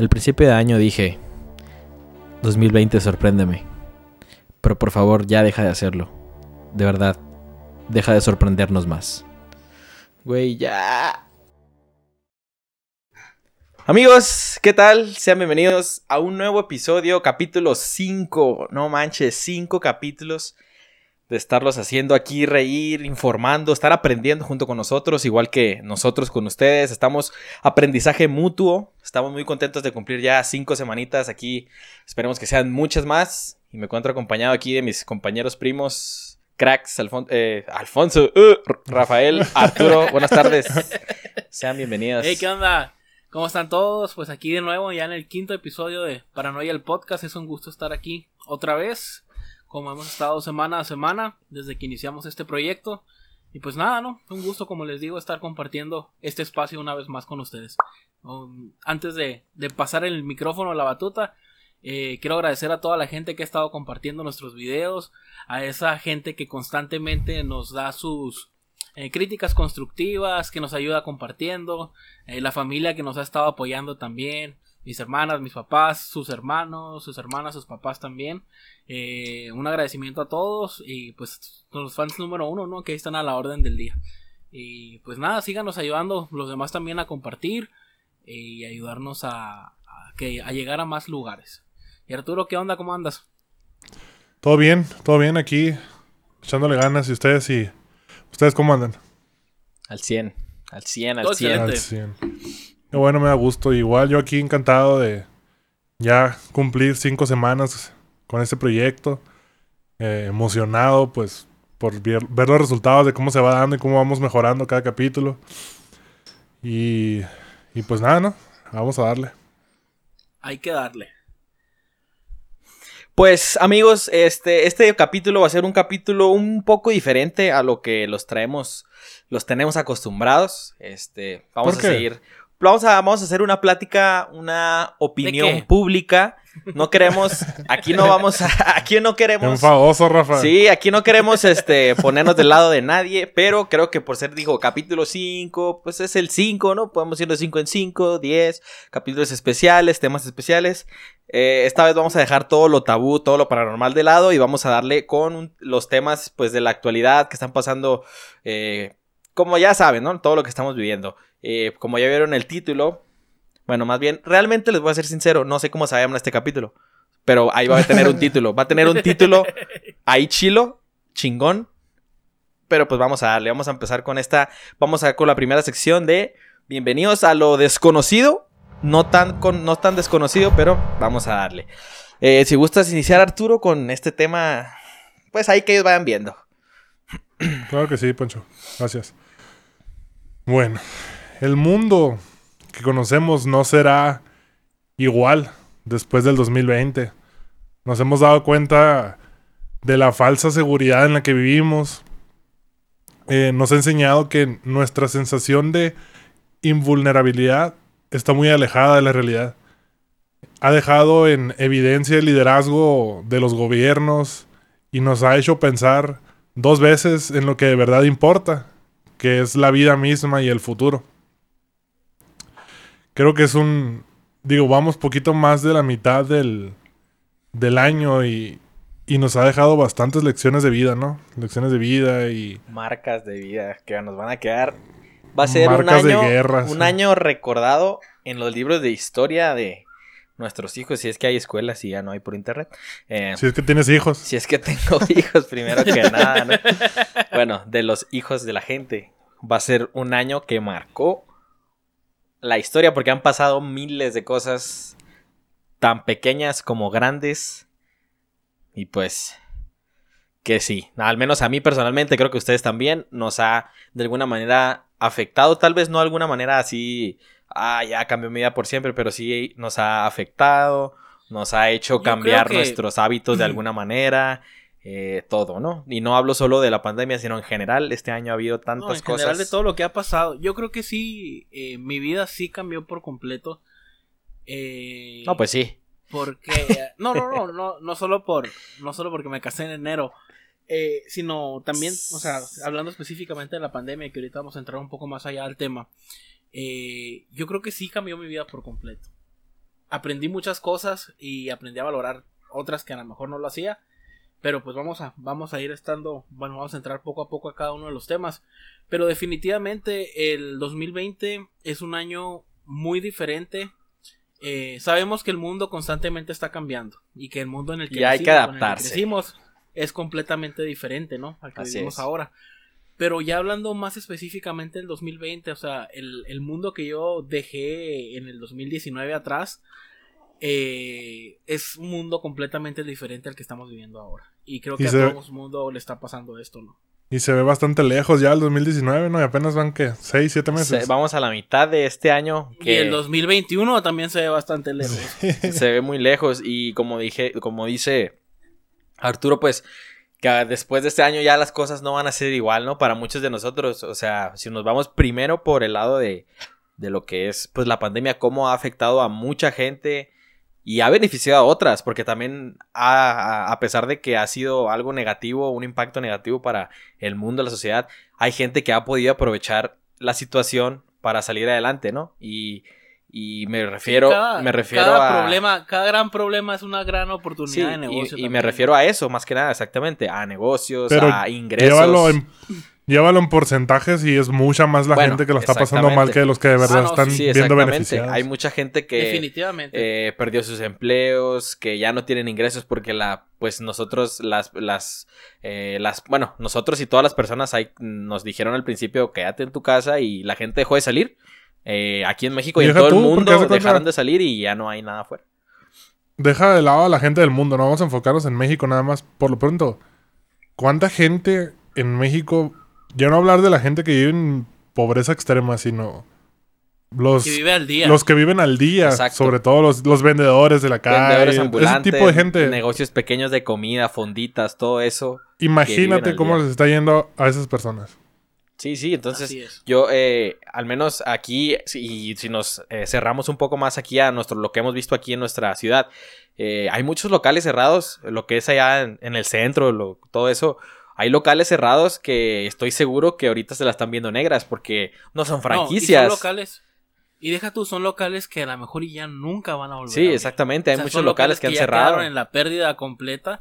Al principio de año dije, 2020 sorpréndeme. Pero por favor ya deja de hacerlo. De verdad, deja de sorprendernos más. Güey, ya. Amigos, ¿qué tal? Sean bienvenidos a un nuevo episodio, capítulo 5. No manches, 5 capítulos de estarlos haciendo aquí reír, informando, estar aprendiendo junto con nosotros, igual que nosotros con ustedes. Estamos aprendizaje mutuo. Estamos muy contentos de cumplir ya cinco semanitas aquí. Esperemos que sean muchas más. Y me encuentro acompañado aquí de mis compañeros primos, cracks, eh, Alfonso, uh, Rafael, Arturo. Buenas tardes. Sean bienvenidos. Hey, ¿qué onda? ¿Cómo están todos? Pues aquí de nuevo, ya en el quinto episodio de Paranoia el Podcast. Es un gusto estar aquí otra vez como hemos estado semana a semana desde que iniciamos este proyecto. Y pues nada, ¿no? Un gusto, como les digo, estar compartiendo este espacio una vez más con ustedes. Um, antes de, pasar el micrófono a la batuta, eh, quiero agradecer a toda la gente que ha estado compartiendo nuestros videos, a esa gente que constantemente nos da sus eh, críticas constructivas, que nos ayuda compartiendo, eh, la familia que nos ha estado apoyando también, mis hermanas, mis papás, sus hermanos, sus hermanas, sus papás también. Eh, un agradecimiento a todos y pues los fans número uno, ¿no? Que están a la orden del día. Y pues nada, síganos ayudando los demás también a compartir y ayudarnos a, que, a llegar a más lugares. Y Arturo, ¿qué onda? ¿Cómo andas? Todo bien, todo bien aquí, echándole ganas. ¿Y ustedes y ustedes cómo andan? Al 100, al 100, al 100. Al 100. Qué bueno, me da gusto. Igual yo aquí encantado de ya cumplir cinco semanas con este proyecto. Eh, emocionado, pues, por ver, los resultados de cómo se va dando y cómo vamos mejorando cada capítulo. Y, y pues nada, ¿no? Vamos a darle. Hay que darle. Pues amigos, este, este capítulo va a ser un capítulo un poco diferente a lo que los traemos, los tenemos acostumbrados. Este, vamos a seguir Vamos a, vamos a hacer una plática, una opinión pública. No queremos, aquí no vamos a, aquí no queremos. Enfadoso, Rafa. Sí, aquí no queremos este, ponernos del lado de nadie, pero creo que por ser, dijo, capítulo 5, pues es el 5, ¿no? Podemos ir de 5 en 5, 10, capítulos especiales, temas especiales. Eh, esta vez vamos a dejar todo lo tabú, todo lo paranormal de lado y vamos a darle con los temas, pues, de la actualidad que están pasando, eh, como ya saben, ¿no? Todo lo que estamos viviendo. Eh, como ya vieron el título, bueno, más bien, realmente les voy a ser sincero, no sé cómo se llama este capítulo, pero ahí va a tener un título, va a tener un título ahí chilo, chingón, pero pues vamos a darle, vamos a empezar con esta, vamos a con la primera sección de bienvenidos a lo desconocido, no tan, con, no tan desconocido, pero vamos a darle. Eh, si gustas iniciar Arturo con este tema, pues ahí que ellos vayan viendo. Claro que sí, Poncho. Gracias. Bueno, el mundo que conocemos no será igual después del 2020. Nos hemos dado cuenta de la falsa seguridad en la que vivimos. Eh, nos ha enseñado que nuestra sensación de invulnerabilidad está muy alejada de la realidad. Ha dejado en evidencia el liderazgo de los gobiernos y nos ha hecho pensar dos veces en lo que de verdad importa, que es la vida misma y el futuro creo que es un, digo, vamos poquito más de la mitad del, del año y, y nos ha dejado bastantes lecciones de vida, ¿no? Lecciones de vida y... Marcas de vida que nos van a quedar. Va a ser un año, un año recordado en los libros de historia de nuestros hijos, si es que hay escuelas y ya no hay por internet. Eh, si es que tienes hijos. Si es que tengo hijos, primero que nada, ¿no? Bueno, de los hijos de la gente. Va a ser un año que marcó la historia porque han pasado miles de cosas tan pequeñas como grandes. Y pues que sí, al menos a mí personalmente, creo que ustedes también, nos ha de alguna manera afectado, tal vez no de alguna manera así, ah, ya cambió mi vida por siempre, pero sí nos ha afectado, nos ha hecho cambiar nuestros hábitos de alguna manera. Eh, todo, ¿no? Y no hablo solo de la pandemia, sino en general, este año ha habido tantas no, en cosas. general de todo lo que ha pasado. Yo creo que sí, eh, mi vida sí cambió por completo. Eh, no, pues sí. Porque, no, no, no, no, no solo por, no solo porque me casé en enero, eh, sino también, o sea, hablando específicamente de la pandemia, que ahorita vamos a entrar un poco más allá del tema, yo creo que sí cambió mi vida por completo. aprendí muchas cosas y aprendí a valorar otras que a lo mejor no lo hacía. Pero pues vamos a, vamos a ir estando, bueno, vamos a entrar poco a poco a cada uno de los temas. Pero definitivamente el 2020 es un año muy diferente. Eh, sabemos que el mundo constantemente está cambiando y que el mundo en el que, y hay que adaptarse. es completamente diferente, ¿no? Al que vivimos ahora. Pero ya hablando más específicamente del 2020, o sea, el, el mundo que yo dejé en el 2019 atrás, eh, es un mundo completamente diferente al que estamos viviendo ahora. Y creo que a todo el mundo le está pasando esto, ¿no? Y se ve bastante lejos ya el 2019, ¿no? Y apenas van que 6, 7 meses. vamos a la mitad de este año. Que... Y el 2021 también se ve bastante lejos. se ve muy lejos. Y como dije, como dice Arturo, pues que después de este año ya las cosas no van a ser igual, ¿no? Para muchos de nosotros. O sea, si nos vamos primero por el lado de, de lo que es pues la pandemia, cómo ha afectado a mucha gente y ha beneficiado a otras, porque también a, pesar de que ha sido algo negativo, un impacto negativo para el mundo, la sociedad, hay gente que ha podido aprovechar la situación para salir adelante, ¿no? Y, y me refiero, me refiero cada a... Problema, cada gran problema es una gran oportunidad de negocio. Y, me refiero a eso, más que nada, exactamente, a negocios, a ingresos. Llévalo en porcentajes y es mucha más la gente que lo está pasando mal que los que de verdad ah, están viendo beneficiados. Hay mucha gente que Definitivamente. Eh, perdió sus empleos, que ya no tienen ingresos porque la, pues nosotros las, las, eh, las, bueno, nosotros y todas las personas ahí nos dijeron al principio quédate en tu casa y la gente dejó de salir. Eh, aquí en México y, en todo el mundo dejaron de salir y ya no hay nada afuera. Deja de lado a la gente del mundo, no vamos a enfocarnos en México nada más. Por lo pronto, ¿cuánta gente en México ya no hablar de la gente que vive en pobreza extrema, sino los que vive al día. Los que viven al día, sobre todo los, los, vendedores de la calle, ese tipo de gente. Negocios pequeños de comida, fonditas, todo eso. Imagínate cómo les está yendo a esas personas. Sí, sí, entonces yo, eh, al menos aquí, y si nos eh, cerramos un poco más aquí a nuestro, lo que hemos visto aquí en nuestra ciudad, eh, hay muchos locales cerrados, lo que es allá en, el centro, todo eso, hay locales cerrados que estoy seguro que ahorita se la están viendo negras porque no son franquicias. y son locales. Y deja tú, son locales que a lo mejor ya nunca van a volver. Sí, exactamente. Hay muchos locales, que, han cerrado. en la pérdida completa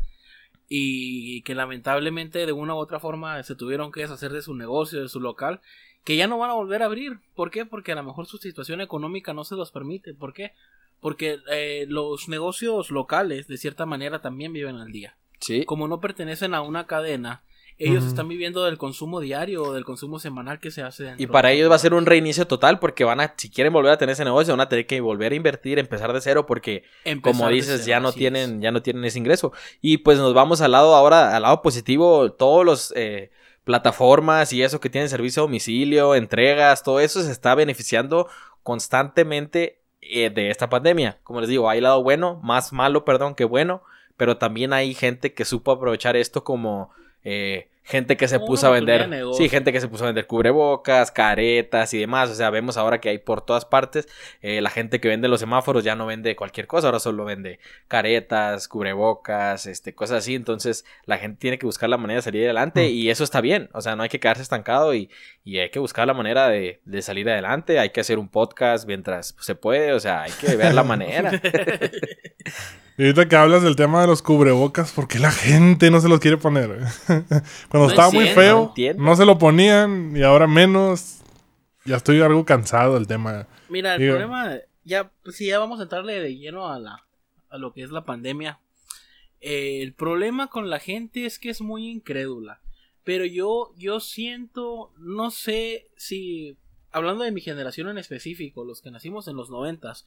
y que lamentablemente de una u otra forma se tuvieron que deshacer de su negocio, de su local, que ya no van a volver a abrir. ¿Por qué? Porque a lo mejor su situación económica no se los permite. ¿Por qué? Porque eh, los negocios locales, de cierta manera, también viven al día. Sí. Como no pertenecen a una cadena, ellos están viviendo del consumo diario o del consumo semanal que se hace. Y para ellos va a ser un reinicio total porque van a, si quieren volver a tener ese negocio, van a tener que volver a invertir, empezar de cero porque, como dices, ya no tienen, ya no tienen ese ingreso. Y pues nos vamos al lado ahora, al lado positivo, todos los eh, plataformas y eso que tienen servicio a domicilio, entregas, todo eso se está beneficiando constantemente eh, de esta pandemia. Como les digo, hay lado bueno, más malo, perdón, que bueno, pero también hay gente que supo aprovechar esto como eh, gente que se puso a vender. Sí, gente que se puso a vender cubrebocas, caretas y demás. O sea, vemos ahora que hay por todas partes. Eh, la gente que vende los semáforos ya no vende cualquier cosa, ahora solo vende caretas, cubrebocas, este, cosas así. Entonces, la gente tiene que buscar la manera de salir adelante mm. y eso está bien. O sea, no hay que quedarse estancado y, hay que buscar la manera de, salir adelante. Hay que hacer un podcast mientras se puede. O sea, hay que ver la manera. Y ahorita que hablas del tema de los cubrebocas, ¿por qué la gente no se los quiere poner? Cuando estaba muy feo, no, se lo ponían y ahora menos. Ya estoy algo cansado del tema. Mira, el problema, ya, si ya vamos a entrarle de lleno a, la, a lo que es la pandemia. Eh, el problema con la gente es que es muy incrédula. Pero yo, yo siento, no sé si, hablando de mi generación en específico, los que nacimos en los noventas,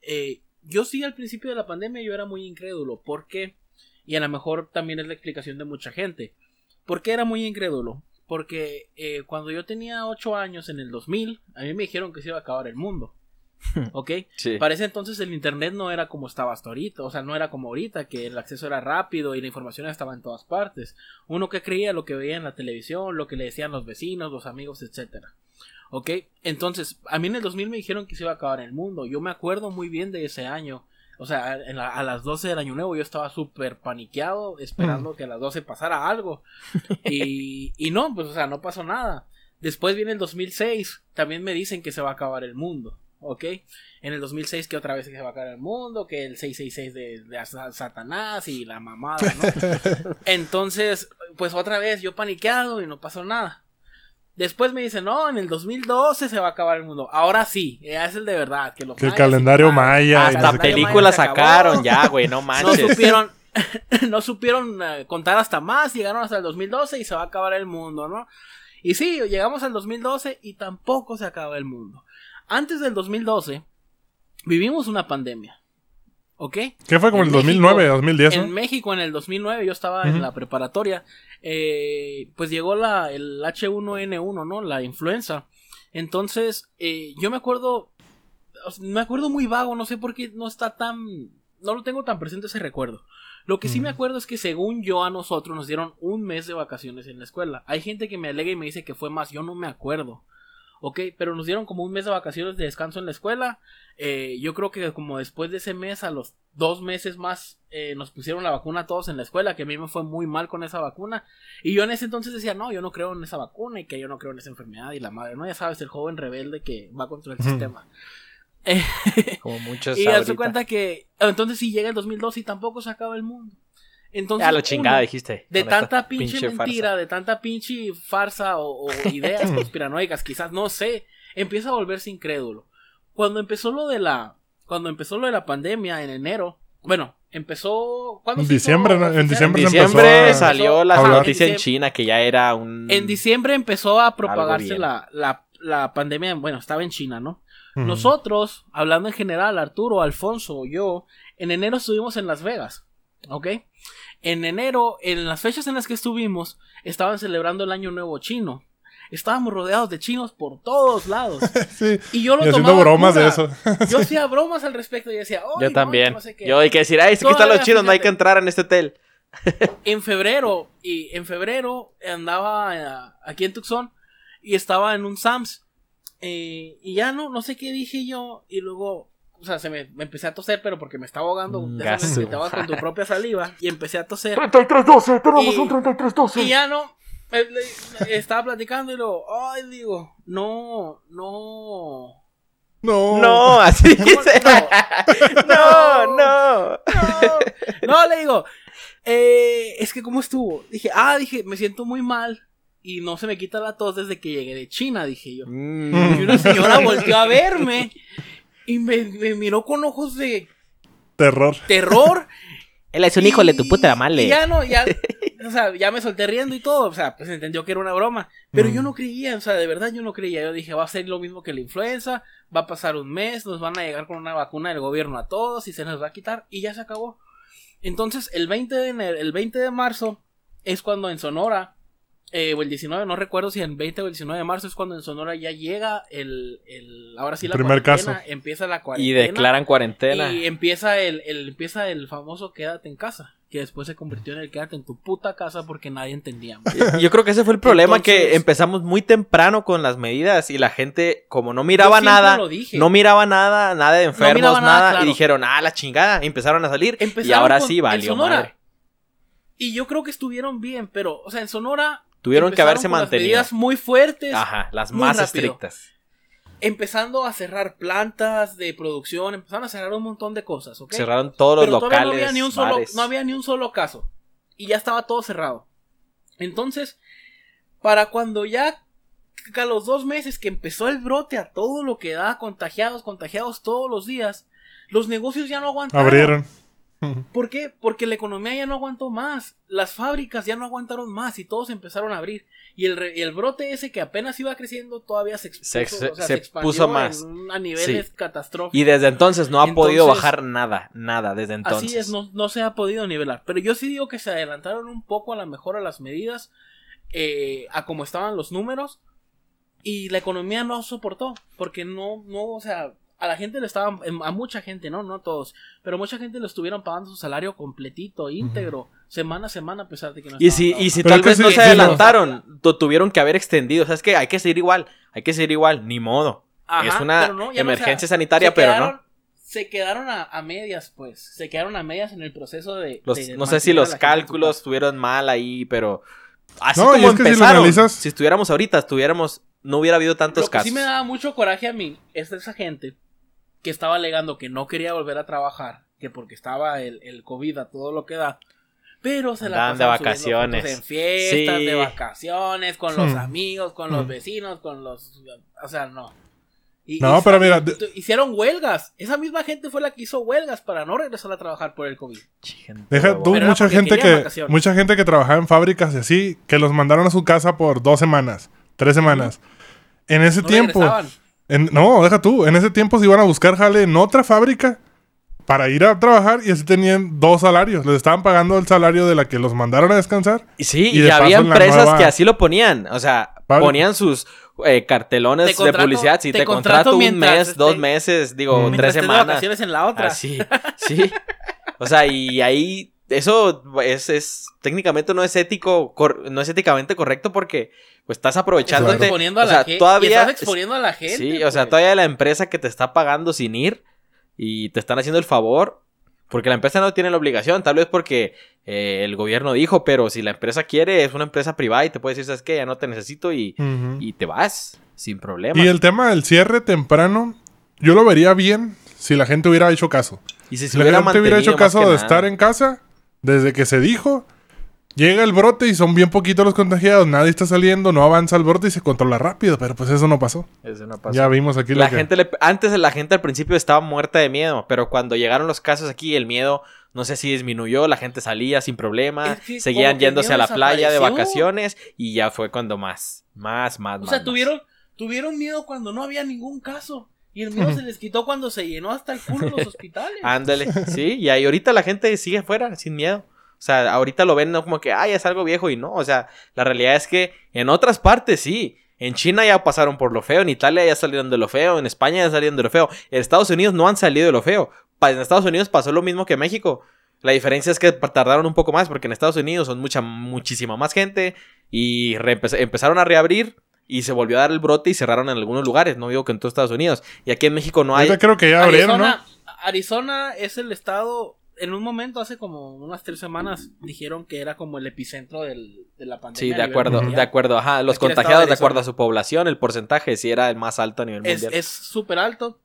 eh, yo sí al principio de la pandemia yo era muy incrédulo. ¿Por qué? Y a lo mejor también es la explicación de mucha gente. ¿Por qué era muy incrédulo? Porque eh, cuando yo tenía 8 años en el 2000, a mí me dijeron que se iba a acabar el mundo. ¿Ok? Sí. Para ese entonces el Internet no era como estaba hasta ahorita. O sea, no era como ahorita, que el acceso era rápido y la información estaba en todas partes. Uno que creía lo que veía en la televisión, lo que le decían los vecinos, los amigos, etcétera. ¿Ok? Entonces, a mí en el 2000 me dijeron que se iba a acabar el mundo. Yo me acuerdo muy bien de ese año. O sea, a las 12 del año nuevo yo estaba súper paniqueado, esperando mm. que a las 12 pasara algo. Y, y no, pues, o sea, no pasó nada. Después viene el 2006, también me dicen que se va a acabar el mundo. ¿ok? En el 2006 que otra vez se va a acabar el mundo, que el 666 de, de Satanás y la mamada, ¿no? Entonces, pues otra vez yo paniqueado y no pasó nada. Después me dicen, no, en el 2012 se va a acabar el mundo. Ahora sí, ya es el de verdad. Que, el calendario maya. Hasta películas sacaron ya, güey, no manches. No supieron, no supieron eh, contar hasta más, llegaron hasta el 2012 y se va a acabar el mundo, ¿no? Y sí, llegamos al 2012 y tampoco se acaba el mundo. Antes del 2012, vivimos una pandemia. ¿Ok? ¿Qué fue como el 2009, 2010? En México, en el 2009, yo estaba en la preparatoria. Eh, pues llegó la, el H1N1, ¿no? La influenza. Entonces, eh, yo me acuerdo. Me acuerdo muy vago, no sé por qué no está tan. No lo tengo tan presente ese recuerdo. Lo que sí me acuerdo es que según yo a nosotros nos dieron un mes de vacaciones en la escuela. Hay gente que me alega y me dice que fue más, yo no me acuerdo. Ok, pero nos dieron como un mes de vacaciones de descanso en la escuela. Eh, yo creo que como después de ese mes, a los dos meses más, eh, nos pusieron la vacuna a todos en la escuela, que a mí me fue muy mal con esa vacuna. Y yo en ese entonces decía, no, yo no creo en esa vacuna y que yo no creo en esa enfermedad y la madre, ¿no? Ya sabes, el joven rebelde que va contra el sistema. como muchos. y darse cuenta que entonces si llega el 2012 y tampoco se acaba el mundo. Entonces, ya lo chingada dijiste. De tanta pinche, mentira, de tanta pinche farsa o, ideas conspiranoicas, quizás, no sé, empieza a volverse incrédulo. Cuando empezó lo de la, cuando empezó lo de la pandemia en enero, bueno, empezó en diciembre, en diciembre, diciembre salió la noticia en China que ya era un en diciembre empezó a propagarse la, la, la, pandemia bueno estaba en China no nosotros hablando en general Arturo Alfonso yo en enero estuvimos en Las Vegas ¿ok? En enero, en las fechas en las que estuvimos, estaban celebrando el Año Nuevo Chino. Estábamos rodeados de chinos por todos lados. sí. Y yo lo y haciendo bromas de eso. yo hacía bromas al respecto y decía, yo también. yo hay que decir, ay, que están los chinos, no hay que entrar en este hotel. en febrero, y en febrero andaba eh, aquí en Tucson y estaba en un Sams. Eh, y ya no, no sé qué dije yo. Y luego o sea, se me, empecé a toser, pero porque me estaba ahogando, ya sabes, te con tu propia saliva, y empecé a toser. 3312, tenemos un 3312. Y ya no, estaba platicando y luego, ay, digo, no, no. No. No, así dice. No, no, no. No, le digo, eh, es que, ¿cómo estuvo? Dije, ah, dije, me siento muy mal y no se me quita la tos desde que llegué de China, dije yo. Mm. Y una señora volvió a verme y me, miró con ojos de terror. Terror. Él es un hijo de tu puta madre. Ya no, ya, o sea, ya me solté riendo y todo, o sea, pues entendió que era una broma, pero yo mm. no creía, o sea, de verdad yo no creía, yo dije, va a ser lo mismo que la influenza, va a pasar un mes, nos van a llegar con una vacuna del gobierno a todos y se nos va a quitar y ya se acabó. Entonces, el 20 de el 20 de marzo es cuando en Sonora eh, o el 19, no recuerdo si en 20 o el 19 de marzo es cuando en Sonora ya llega el, el ahora sí la primer caso. empieza la cuarentena. Y declaran cuarentena. Y empieza el, el, empieza el famoso quédate en casa, que después se convirtió en el quédate en tu puta casa porque nadie entendía. Yo creo que ese fue el problema, que empezamos muy temprano con las medidas y la gente, como no miraba nada, no miraba nada, nada de enfermos, nada, y dijeron, ah, la chingada, empezaron a salir y ahora sí valió madre. Y yo creo que estuvieron bien, pero, o sea, en Sonora Tuvieron que haberse mantenido. medidas muy fuertes. Ajá, las más estrictas. Empezando a cerrar plantas de producción, empezaron a cerrar un montón de cosas, ¿ok? Cerraron todos los locales. No había, ni un solo, no había ni un solo caso. Y ya estaba todo cerrado. Entonces, para cuando ya a los dos meses que empezó el brote a todo lo que da, contagiados, contagiados todos los días, los negocios ya no aguantaron. Abrieron. ¿Por qué? Porque la economía ya no aguantó más, las fábricas ya no aguantaron más y todos empezaron a abrir. Y el, el brote ese que apenas iba creciendo todavía se, puso más. a niveles catastróficos. Y desde entonces no ha podido bajar nada, nada, desde entonces. Así es, no, no, se ha podido nivelar. Pero yo sí digo que se adelantaron un poco a la mejor a las medidas, eh, a como estaban los números. Y la economía no soportó, porque no, no, o sea, a la gente le estaban, em, a mucha gente, no, no todos, pero mucha gente le estuvieron pagando su salario completito, íntegro, semana a semana, a pesar de que no Y si, y si tal vez no se adelantaron, tuvieron que haber extendido, o sea, es que hay que seguir igual, hay que seguir igual, ni modo. es una emergencia sanitaria, pero no. Se quedaron a, medias, pues, se quedaron a medias en el proceso de... no sé si los cálculos estuvieron mal ahí, pero... Así como empezaron, si, estuviéramos ahorita, estuviéramos no hubiera habido tantos casos. Sí me daba mucho coraje a mí es esa gente que estaba alegando que no quería volver a trabajar, que porque estaba el, el COVID a todo lo que da. Pero se la de vacaciones. En fiestas, Sí. de vacaciones, con los Hmm. amigos, con los Hmm. vecinos, con los... O sea, no. Y- No, y- pero mira, hicieron huelgas. Esa misma gente fue la que hizo huelgas para no regresar a trabajar por el COVID. Deja tú, Pero era mucha gente que vacaciones. mucha gente que trabajaba en fábricas y así, que los mandaron a su casa por dos semanas, tres semanas. En ese No tiempo, regresaban. En- no, deja tú, en ese tiempo se iban a buscar jale en otra fábrica para ir a trabajar y así tenían dos salarios. Les estaban pagando el salario de la que los mandaron a descansar. Y sí, Y y, de había empresas nueva- que así lo ponían. O sea, Fábrica. ponían sus eh, cartelones Te contrato- de publicidad. Si te te, contrato contrato un mes, dos meses, digo. Mientras tres semanas. vacaciones en la otra. Así, sí. O sea, y ahí eso es, es técnicamente no es ético, cor- no es éticamente correcto porque pues estás Estás aprovechándote. exponiendo a o la sea, gente. todavía estás exponiendo a la gente. Sí, o sea, pues. todavía la empresa que te está pagando sin ir y te están haciendo el favor, porque la empresa no tiene la obligación, tal vez porque eh, el gobierno dijo, pero si la empresa quiere, es una empresa privada y te puede decir, sabes qué, ya no te necesito y, Ujú. y te vas sin problema. Y el tema del cierre temprano, yo lo vería bien si la gente hubiera hecho caso. Y si se Si la gente hubiera hecho caso de nada. estar en casa, desde que se dijo, llega el brote y son bien poquitos los contagiados, nadie está saliendo, no avanza el brote y se controla rápido, pero pues eso no pasó. Eso no pasó. Ya vimos aquí La lo que- gente le- antes la gente al principio estaba muerta de miedo, pero cuando llegaron los casos aquí, el miedo no sé si disminuyó, la gente salía sin problema, Es que seguían yéndose a la playa de vacaciones y ya fue cuando más, más, más, O más, sea, más. tuvieron, tuvieron miedo cuando no había ningún caso. Y el miedo se les quitó cuando se llenó hasta el culo los hospitales. Ándale, sí, y ahí ahorita la gente sigue afuera sin miedo. O sea, ahorita lo ven no como que, ay, es algo viejo y no. O sea, la realidad es que en otras partes sí. En China ya pasaron por lo feo, en Italia ya salieron de lo feo, en España ya salieron de lo feo. En Estados Unidos no han salido de lo feo. En Estados Unidos pasó lo mismo que en México. La diferencia es que tardaron un poco más porque en Estados Unidos son mucha, muchísima más gente y empezaron a reabrir y se volvió a dar el brote y cerraron en algunos lugares. No digo que en todos Estados Unidos. Y aquí en México no hay... Ahorita creo que ya abrieron, ¿no? Arizona es el estado. En un momento, hace como unas tres semanas, dijeron que era como el epicentro del- de la pandemia. Sí, a de acuerdo, mundial. de acuerdo, ajá. Los Aquí contagiados, de acuerdo a su población, el porcentaje sí era el más alto a nivel Es mundial. es súper alto.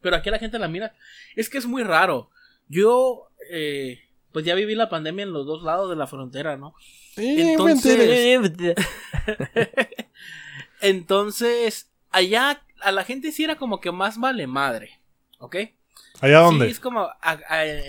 Pero aquí la gente la mira. Es que es muy raro. Yo, eh, pues ya viví la pandemia en los dos lados de la frontera, ¿no? Entonces- Entonces, allá a la gente sí era como que más vale madre. ¿Ok? ¿Allá dónde? Sí, es como. a-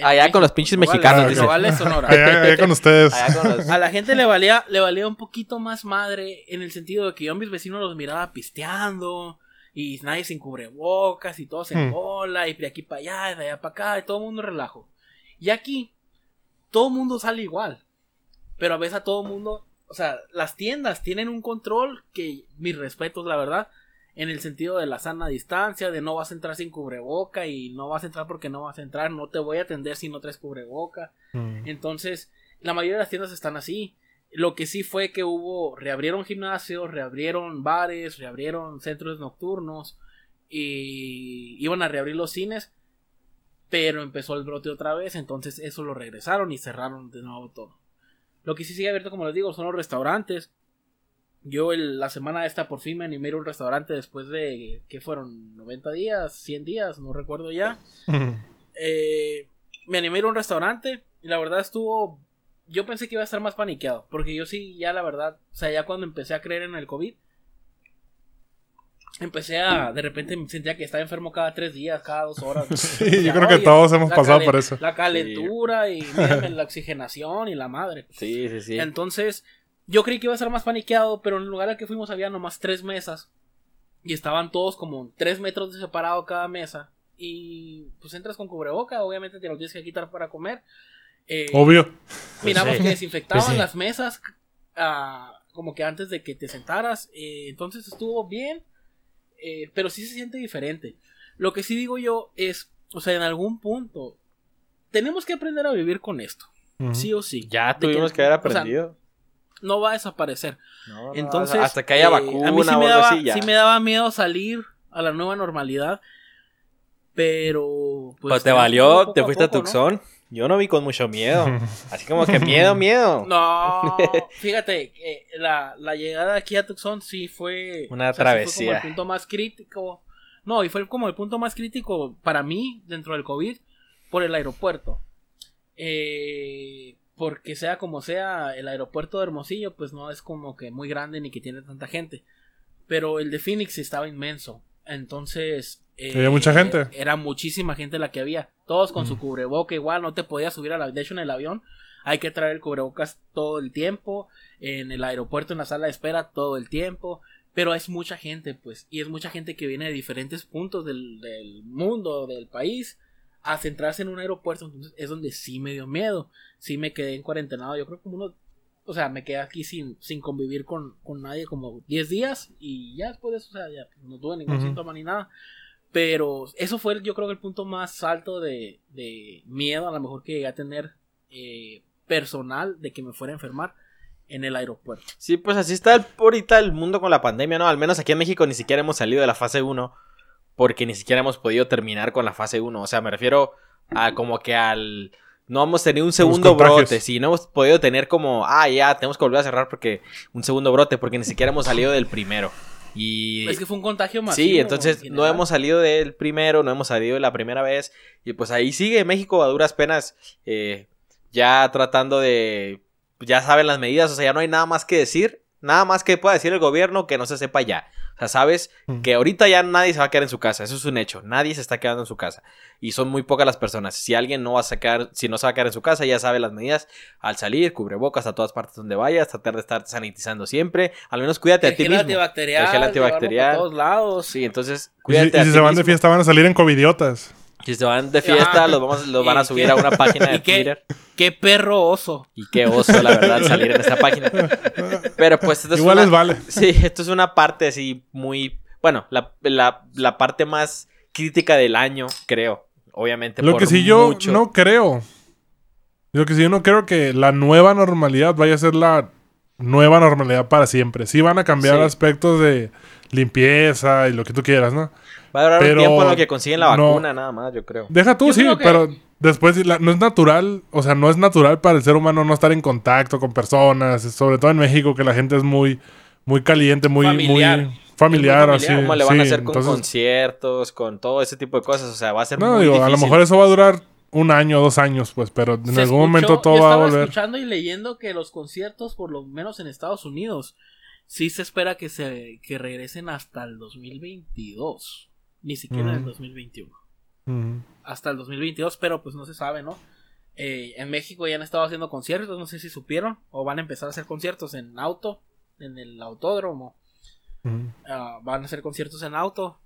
Allá con los pinches Nogales, mexicanos, dice. Nogales, Sonora. Allá, allá con ustedes. Allá con los- A la gente le valía, le valía un poquito más madre en el sentido de que yo a mis vecinos los miraba pisteando y nadie sin cubrebocas y todos en Hmm. bola y de aquí para allá y de allá para acá y todo el mundo relajo. Y aquí todo el mundo sale igual, pero a veces a todo el mundo, o sea, las tiendas tienen un control que mis respetos, la verdad, en el sentido de la sana distancia, de no vas a entrar sin cubreboca y no vas a entrar porque no vas a entrar, no te voy a atender si no traes cubreboca. Mm. Entonces, la mayoría de las tiendas están así. Lo que sí fue que hubo, reabrieron gimnasios, reabrieron bares, reabrieron centros nocturnos y iban a reabrir los cines, pero empezó el brote otra vez, entonces eso lo regresaron y cerraron de nuevo todo. Lo que sí sigue abierto, como les digo, son los restaurantes. Yo el- la semana esta por fin me animé a ir a un restaurante después de, ¿qué fueron? ¿90 días? ¿100 días? No recuerdo ya eh, me animé a ir a un restaurante y la verdad estuvo. Yo pensé que iba a estar más paniqueado. Porque yo sí, ya la verdad, o sea, ya cuando empecé a creer en el COVID, empecé a. De repente me sentía que estaba enfermo cada tres días, cada dos horas. Sí, Decía, yo creo que "Oye, todos hemos pasado por eso. La calentura y mírame, la oxigenación y la madre. Sí, sí, sí. Entonces, yo creí que iba a estar más paniqueado, pero en el lugar al que fuimos había nomás tres mesas. Y estaban todos como tres metros de separado cada mesa. Y pues entras con cubreboca, obviamente te lo tienes que quitar para comer. Eh, Obvio. miramos sí. que desinfectaban Pues sí. las mesas ah, como que antes de que te sentaras. eh, entonces estuvo bien, eh, pero sí se siente diferente. Lo que sí digo yo es, o sea, en algún punto, tenemos que aprender a vivir con esto. Ujú. Sí o sí. Ya tuvimos que, haber o sea, aprendido. No va a desaparecer. No, no, Entonces, hasta que haya eh, vacuna a mí sí me, daba, así, ya. sí me daba miedo salir a la nueva normalidad. Pero. Pues te valió, te fuiste a poco. Tucson. Yo no vi con mucho miedo. Así como que miedo, miedo. No, fíjate, eh, la, la llegada aquí a Tucson sí fue Una sí fue como travesía. el punto más crítico. No, y fue como el punto más crítico para mí dentro del COVID por el aeropuerto. Eh, porque sea como sea, el aeropuerto de Hermosillo pues no es como que muy grande ni que tiene tanta gente. Pero el de Phoenix estaba inmenso. Entonces... Eh, ¿Había mucha gente? Era muchísima gente la que había. Todos con su cubreboca igual, no te podías subir a la... De hecho en el avión hay que traer el cubrebocas todo el tiempo. En el aeropuerto, en la sala de espera, todo el tiempo. Pero es mucha gente, pues. Y es mucha gente que viene de diferentes puntos del, del mundo, del país a centrarse en un aeropuerto, entonces es donde sí me dio miedo. Sí me quedé en cuarentenado, yo creo como uno, o sea, me quedé aquí sin, sin convivir con, con nadie como 10 días y ya después de eso, o sea, ya no tuve ningún síntoma ni nada. Pero eso fue yo creo que el punto más alto de, de miedo a lo mejor que llegué a tener eh, personal de que me fuera a enfermar en el aeropuerto. Sí, pues así está ahorita el mundo con la pandemia, ¿no? Al menos aquí en México ni siquiera hemos salido de la fase 1 porque ni siquiera hemos podido terminar con la fase 1. O sea, me refiero a como que al... No hemos tenido un segundo brote, sí, no hemos podido tener como, ah, ya, tenemos que volver a cerrar porque un segundo brote, porque ni siquiera hemos salido del primero. Y... Es que fue un contagio masivo. Sí, entonces no hemos salido del primero, no hemos salido de la primera vez. Y pues ahí sigue México a duras penas, eh, ya tratando de... Ya saben las medidas, o sea, ya no hay nada más que decir, nada más que pueda decir el gobierno que no se sepa ya. O sea, sabes que ahorita ya nadie se va a quedar en su casa. Eso es un hecho. Nadie se está quedando en su casa. Y son muy pocas las personas. Si alguien no va a sacar, si no se va a quedar en su casa, ya sabe las medidas al salir, cubrebocas a todas partes donde vayas, tratar de estar sanitizando siempre. Al menos cuídate a ti mismo. Antibacterial, el gel antibacterial. A todos lados. Sí, entonces cuídate y si, se van de fiesta van a salir en covidiotas. Si se van de fiesta, los, vamos, los van a subir a una página de Twitter. Qué perro oso. Y qué oso, la verdad, salir en esta página. Pero pues esto es Igual es vale. Sí, esto es una parte así muy... Bueno, la, la, parte más crítica del año, creo. Obviamente. Lo que sí yo no creo. Lo que sí yo no creo que la nueva normalidad vaya a ser la nueva normalidad para siempre. Sí van a cambiar aspectos de limpieza y lo que tú quieras, ¿no? Va a durar un tiempo en lo que consiguen la vacuna, nada más, yo creo. Deja tú, sí, pero después no es natural, o sea, no es natural para el ser humano no estar en contacto con personas, sobre todo en México que la gente es muy, muy caliente, muy familiar. Muy familiar, así. ¿Cómo le van a hacer con conciertos, con todo ese tipo de cosas? O sea, va a ser no, digo, a lo mejor eso va a durar un año, dos años, pues, pero en algún momento todo va a volver. escuchando y leyendo que los conciertos, por lo menos en Estados Unidos, sí se espera que se que regresen hasta el 2022 ni siquiera en el 2021. Hasta el 2022, pero pues no se sabe, ¿no? Eh, en México ya han estado haciendo conciertos, no sé si supieron, o van a empezar a hacer conciertos en auto, en el autódromo. Ah, van a hacer conciertos en auto.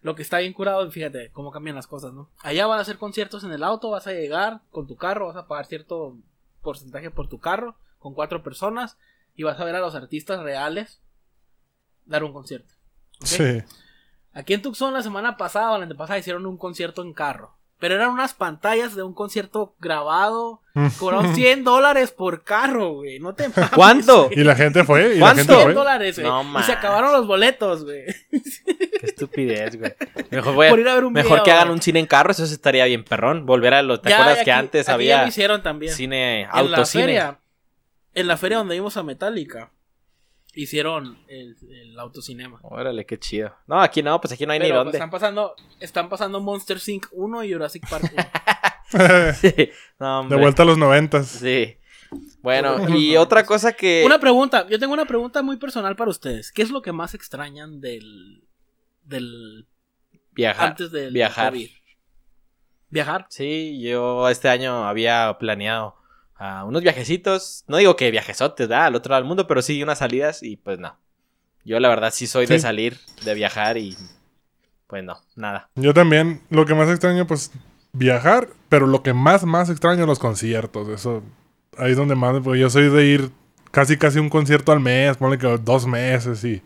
Lo que está bien curado, fíjate cómo cambian las cosas, ¿no? Allá van a hacer conciertos en el auto, vas a llegar con tu carro, vas a pagar cierto porcentaje por tu carro, con cuatro personas, y vas a ver a los artistas reales dar un concierto. Sí. Aquí en Tucson la semana pasada o la antepasada hicieron un concierto en carro. Pero eran unas pantallas de un concierto grabado. Cobraron 100 dólares por carro, güey. No te mames, ¿Cuánto? Y la gente fue. ¿Y ¿Cuánto? La gente 100 dólares, güey. No, y se acabaron los boletos, güey. Qué estupidez, güey. Mejor, voy a, ir a ver un mejor que hagan un cine en carro, eso estaría bien perrón. Volver a los. ¿Te acuerdas que antes había. Ya lo hicieron también. Cine, autocine. En la feria, en la feria donde vimos a Metallica hicieron el, el, autocinema. Órale, qué chido. No, aquí no, pues aquí no hay ni pues, dónde. están pasando, están pasando Monster Inc. 1 y Jurassic Park 1. sí, no, de vuelta a los noventas. Sí. Bueno, y otra cosa que... Una pregunta, yo tengo una pregunta muy personal para ustedes. ¿Qué es lo que más extrañan del... del... Viajar. Antes del Viajar. ¿Viajar? Sí, yo este año había planeado unos viajecitos. No digo que viajesotes, ¿verdad? Al otro lado del mundo, pero sí unas salidas y pues no. Yo la verdad sí soy de salir, de viajar y pues no, nada. Yo también, lo que más extraño pues viajar, pero lo que más, más extraño los conciertos. Eso, ahí es donde más, pues yo soy de ir casi, casi un concierto al mes, ponle que dos meses y...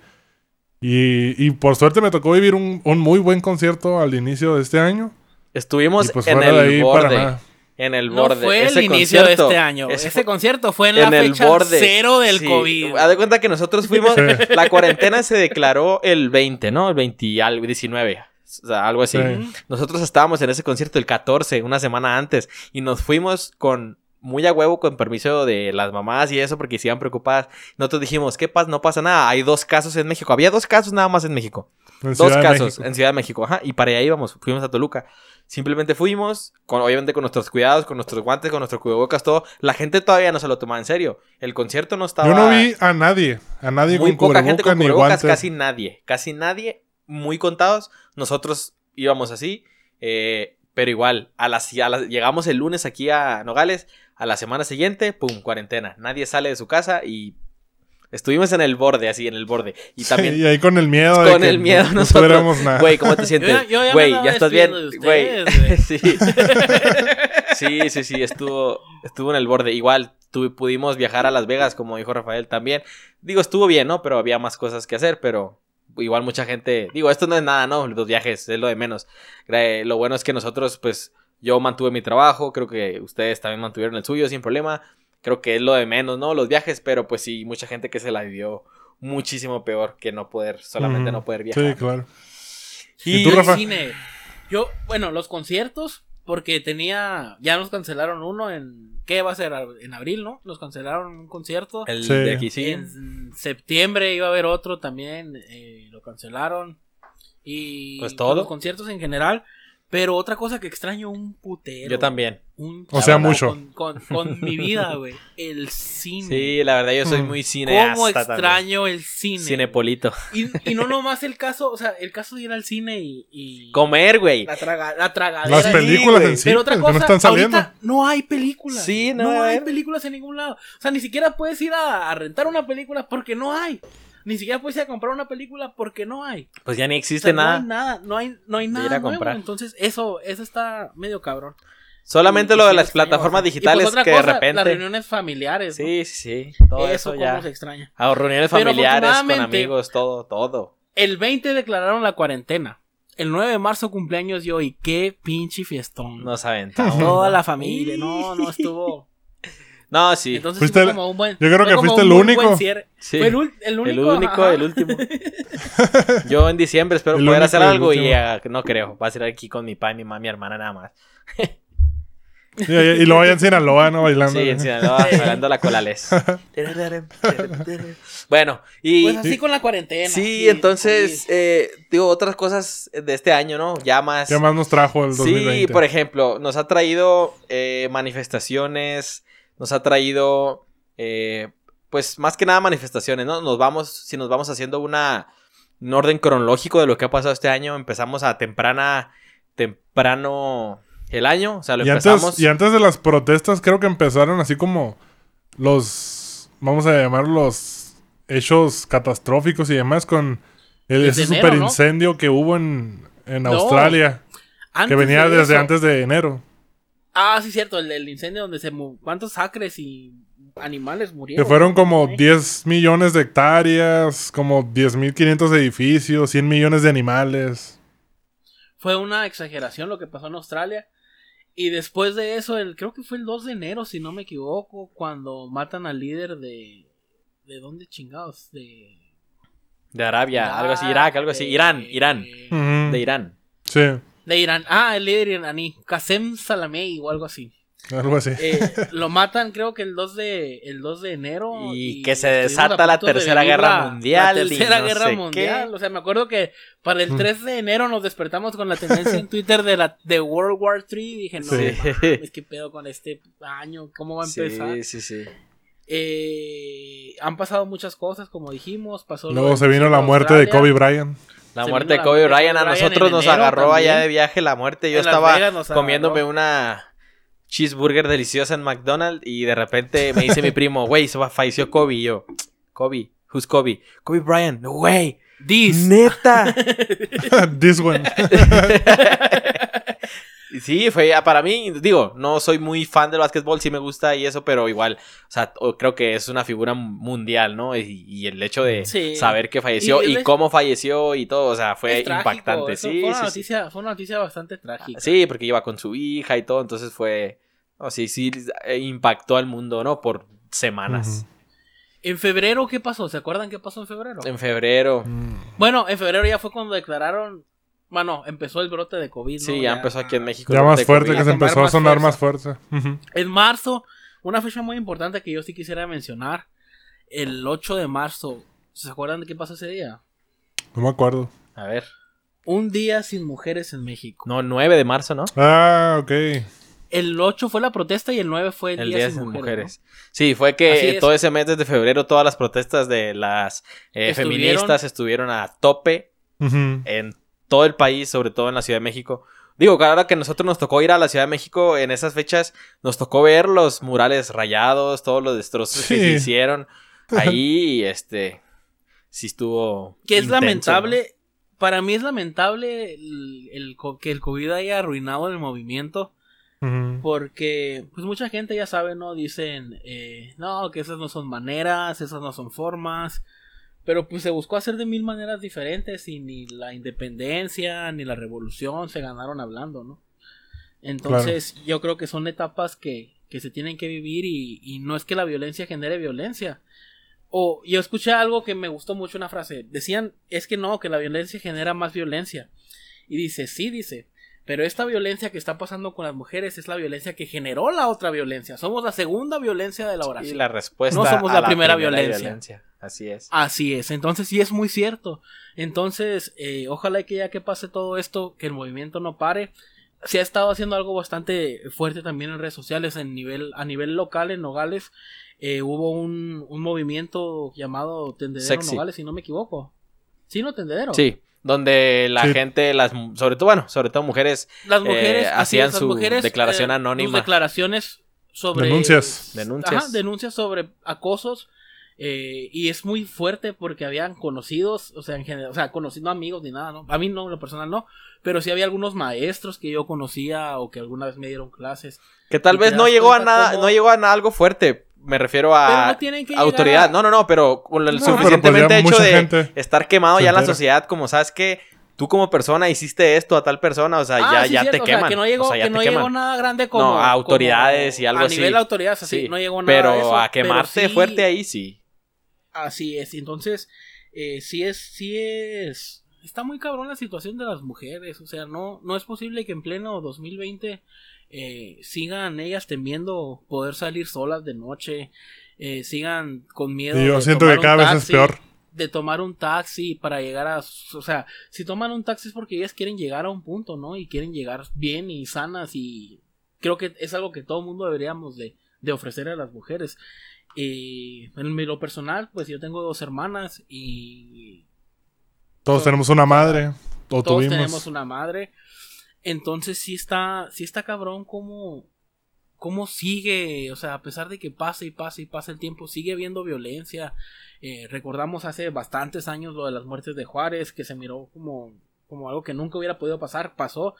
Y, por suerte me tocó vivir un, muy buen concierto al inicio de este año. Estuvimos pues, en el borde en el borde. No fue el inicio de este año. Ese concierto fue en, la fecha cero del COVID. Haz de cuenta que nosotros fuimos. La cuarentena se declaró el 20, ¿no? El 20 y algo, 19. O sea, algo así. Nosotros estábamos en ese concierto el 14, una semana antes. Y nos fuimos con muy a huevo con permiso de las mamás y eso porque se iban preocupadas. Nosotros dijimos, ¿qué pasa? No pasa nada. Hay dos casos en México. Había dos casos nada más en México. En dos Ciudad casos en Ciudad de México. Ajá. Y para allá íbamos. Fuimos a Toluca. Simplemente fuimos, con, obviamente con nuestros cuidados, con nuestros guantes, con nuestros cubrebocas, todo. La gente todavía no se lo tomaba en serio. El concierto no estaba... Yo no vi a nadie, a nadie muy con poca gente con ni cubrebocas, guantes. casi nadie. Casi nadie, muy contados. Nosotros íbamos así, eh, pero igual, a las, a las- llegamos el lunes aquí a Nogales, a la semana siguiente, pum, cuarentena. Nadie sale de su casa y estuvimos en el borde, así, en el borde. Y también... y ahí con el miedo de Con que el miedo no nosotros. tuviéramos nada. Güey, ¿cómo te sientes? Yo ya- ya Güey, estás bien. de Güey. Sí. sí, sí, sí, estuvo, estuvo en el borde. Igual tuve- pudimos viajar a Las Vegas, como dijo Rafael también. Digo, estuvo bien, ¿no? Pero había más cosas que hacer, pero igual mucha gente. Digo, esto no es nada, ¿no? Los viajes es lo de menos. Gra- Lo bueno es que nosotros, pues, yo mantuve mi trabajo, creo que ustedes también mantuvieron el suyo sin problema. Creo que es lo de menos, ¿no? Los viajes, pero pues sí, mucha gente que se la vivió muchísimo peor que no poder, solamente no poder viajar. Sí, claro. Y, ¿Y tú, el Rafa? cine. Yo, bueno, los conciertos, porque tenía, ya nos cancelaron uno en, ¿qué va a ser? En abril, ¿no? Nos cancelaron un concierto. El Sí. de aquí sí. En septiembre iba a haber otro también, eh, lo cancelaron. Y Pues todo. los conciertos en general. Pero otra cosa que extraño un putero. Yo también. Un O sea, mucho. Con, con- con mi vida, güey. El cine. Sí, la verdad yo soy Mm. muy cineasta ¿Cómo también. extraño el cine? Cinepolito. Y, y no nomás el caso, o sea, el caso de ir al cine y. y Comer, güey. la, traga, la tragadera. Las Sí, películas güey. en sí Pero otra que cosa, no están saliendo. ahorita no hay películas. Sí, no no, hay películas en ningún lado. O sea, ni siquiera puedes ir a, a rentar una película porque no hay. Ni siquiera ir a comprar una película porque no hay. Pues ya ni O existe sea, nada. No hay nada, no hay, no hay ir nada a nuevo. comprar. Entonces, eso, eso está medio cabrón. Solamente Y- lo de las plataformas digitales pues, otra que de repente. Las reuniones familiares. ¿no? Sí, sí, sí. Todo eso eso, ya. se extraña. A reuniones Pero familiares, con amigos, todo, todo. El 20 declararon la cuarentena. El 9 de marzo cumpleaños yo y qué pinche fiestón. Nos aventamos. Toda la familia, no, no estuvo. No, sí. Entonces Fuiste fue el- como un buen. yo creo que fuiste el único. sí. Fue el, el único. el único, ajá. el último. Yo en diciembre espero El poder único hacer algo y no creo. Va a ser aquí con mi padre, mi mamá, mi hermana nada más. Y, y- y lo vayan en Sinaloa, ¿no? Bailando. Sí, en Sinaloa, bailando la colales. bueno, y. Pues así con la cuarentena. Sí, entonces, eh, digo, otras cosas de este año, ¿no? Ya más. ¿Qué más nos trajo el 2020? Sí, por ejemplo, nos ha traído eh, manifestaciones, nos ha traído, eh, pues más que nada manifestaciones, ¿no? Nos vamos, si nos vamos haciendo una, un orden cronológico de lo que ha pasado este año, empezamos a temprana, temprano el año, o sea, lo y, empezamos. antes, y antes de las protestas, creo que empezaron así como los, vamos a llamar los hechos catastróficos y demás con el, ese enero, super ¿no? incendio que hubo en, en No, Australia, que venía de desde antes de enero. Ah, sí, cierto, el, el incendio donde se. mu- ¿Cuántos acres y animales Que murieron? fueron como ¿Eh? 10 millones de hectáreas, como 10.500 edificios, 100 millones de animales. Fue una exageración lo que pasó en Australia. Y después de eso, el, creo que fue el 2 de enero, si no me equivoco, cuando matan al líder de... ¿De dónde chingados? De... De Arabia, Irak, algo así, Irak, algo así, Irán, Irán, de Irán. Sí, De Irán. Ah, el líder iraní. Qasem Salamey o algo así. algo así. Eh, lo matan creo que el 2 de, el 2 de enero. Y que se desata la de Tercera Guerra la- Mundial La y tercera no guerra sé mundial. qué. O sea, me acuerdo que para el Mm. 3 de enero nos despertamos con la tendencia en Twitter de la de World War 3 y dije, no, Sí. mames, qué pedo con este año, cómo va a empezar. Sí, sí, sí. Eh, han pasado muchas cosas, como dijimos, pasó lo Luego se vino la muerte de. Kobe Bryant. La Se muerte de Kobe Bryant a nosotros en nos enero agarró allá de viaje la muerte. Yo En estaba agarró. comiéndome una cheeseburger deliciosa en McDonald's y de repente me dice mi primo, güey, se va- falleció Kobe. Y yo, Kobe, who's Kobe? Kobe Bryant, no way. This. Neta. This one. Sí, fue ah, para mí, digo, no soy muy fan del básquetbol, sí me gusta y eso, pero igual, o sea, o- creo que es una figura mundial, ¿no? Y, y el hecho de Sí. saber que falleció Y cómo falleció y todo, o sea, fue Es impactante. Sí, fue, una sí, noticia, fue una noticia bastante trágica. Sí, porque iba con su hija y todo, entonces fue. No, sí, sí, eh, impactó al mundo, ¿no? Por semanas. En febrero, ¿qué pasó? ¿Se acuerdan qué pasó en febrero? En febrero. Mm. Bueno, en febrero ya fue cuando declararon. Bueno, empezó el brote de COVID. ¿no? Sí, ya empezó aquí en México. Ya el más fuerte, COVID. que se empezó a más sonar más fuerte. En marzo Una fecha muy importante que yo sí quisiera mencionar, el 8 de marzo. ¿Se acuerdan de qué pasó ese día? No me acuerdo. A ver. Un día sin mujeres en México. No, 9 de marzo, ¿no? Ah, ok. El 8 fue la protesta y el 9 fue el, El día, Día sin sin mujeres. Mujeres. Sí, fue que es. todo ese mes desde febrero todas las protestas de las eh, Estuvieron- feministas estuvieron a tope Ujú. en todo el país, sobre todo en la Ciudad de México. Digo, que ahora que nosotros nos tocó ir a la Ciudad de México en esas fechas, nos tocó ver los murales rayados, todos los destrozos que se hicieron. Ahí, este, sí estuvo. Que es intenso, lamentable. Para mí es lamentable el, que el COVID haya arruinado el movimiento. Porque, pues mucha gente ya sabe, ¿no? Dicen, eh, no, que esas no son maneras, esas no son formas. Pero pues se buscó hacer de mil maneras diferentes y ni la independencia ni la revolución se ganaron hablando, ¿no? Entonces yo creo que son etapas que, que se tienen que vivir y, y no es que la violencia genere violencia. O yo escuché algo que me gustó mucho una frase. Decían, es que no, que la violencia genera más violencia. Y dice, sí, dice, pero esta violencia que está pasando con las mujeres es la violencia que generó la otra violencia. Somos la segunda violencia de la oración. Y la respuesta. No somos a la primera violencia. Así es. Así es, entonces sí es muy cierto. Entonces, eh, ojalá que ya que pase todo esto, que el movimiento no pare. Se ha estado haciendo algo bastante fuerte también en redes sociales, en nivel, a nivel local en Nogales. eh, hubo un, un movimiento llamado Tendedero Sexy. Nogales, si no me equivoco. Sí, no, Tendedero. Sí, donde la Sí. gente, las, sobre todo, bueno, sobre todo mujeres, Las mujeres Eh, así hacían es, su mujeres, declaración eh, anónima. sus declaraciones sobre Denuncias. Denuncias. Ajá, denuncias sobre acosos eh, y es muy fuerte porque habían conocidos, o sea, en general, o sea, conocido amigos ni nada, ¿no? A mí no, en lo personal no, pero sí había algunos maestros que yo conocía o que alguna vez me dieron clases. que tal vez no llegó a nada, cómo- no llegó a nada algo fuerte. Me refiero a no autoridad. a- No, no, no, pero con el No, pues suficientemente hecho de estar quemado ya en la sociedad, como sabes que tú como persona hiciste esto a tal persona, o sea, Ah, ya, sí, ya cierto, te o sea, queman. que no llegó, o sea, ya que te no queman. llegó nada grande como No, a autoridades como- y algo a así. nivel de autoridades así, Sí, no llegó nada Pero de eso, a pero quemarte sí- fuerte ahí sí. Así es, entonces, eh, sí es, sí es, está muy cabrón la situación de las mujeres, o sea, no, no es posible que en pleno 2020 eh, sigan ellas temiendo poder salir solas de noche, eh, sigan con miedo. Y yo de siento tomar que cada vez es taxi, peor. De tomar un taxi para llegar a, o sea, si toman un taxi es porque ellas quieren llegar a un punto, ¿no? Y quieren llegar bien y sanas y creo que es algo que todo mundo deberíamos de, de ofrecer a las mujeres. Y en lo personal, pues yo tengo dos hermanas y Todos tenemos una madre. O todos tuvimos. tenemos una madre. Entonces sí está, sí está cabrón cómo, cómo sigue, o sea, a pesar de que pasa y pasa y pasa el tiempo, sigue habiendo violencia. Eh, recordamos hace bastantes años lo de las muertes de Juárez, que se miró como, como algo que nunca hubiera podido pasar, pasó.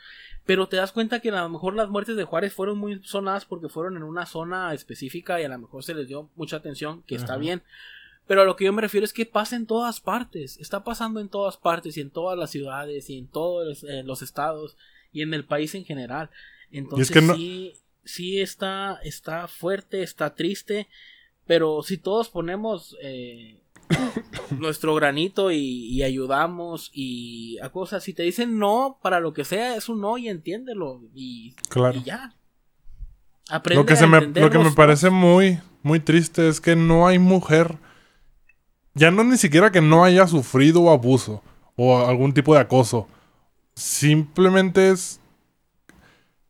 Pero te das cuenta que a lo mejor las muertes de Juárez fueron muy sonadas porque fueron en una zona específica y a lo mejor se les dio mucha atención, que está bien. Pero a lo que yo me refiero es que pasa en todas partes. Está pasando en todas partes y en todas las ciudades y en todos eh, los estados y en el país en general. Entonces que no- sí, sí está, está fuerte, está triste. Pero si todos ponemos eh, nuestro granito y, y ayudamos y a cosas, si te dicen no para lo que sea, es un no y entiéndelo. Y, Claro. y ya. Aprende Lo que, a se me, lo que me parece muy, muy triste es que no hay mujer. Ya no ni siquiera que no haya sufrido abuso o algún tipo de acoso. Simplemente es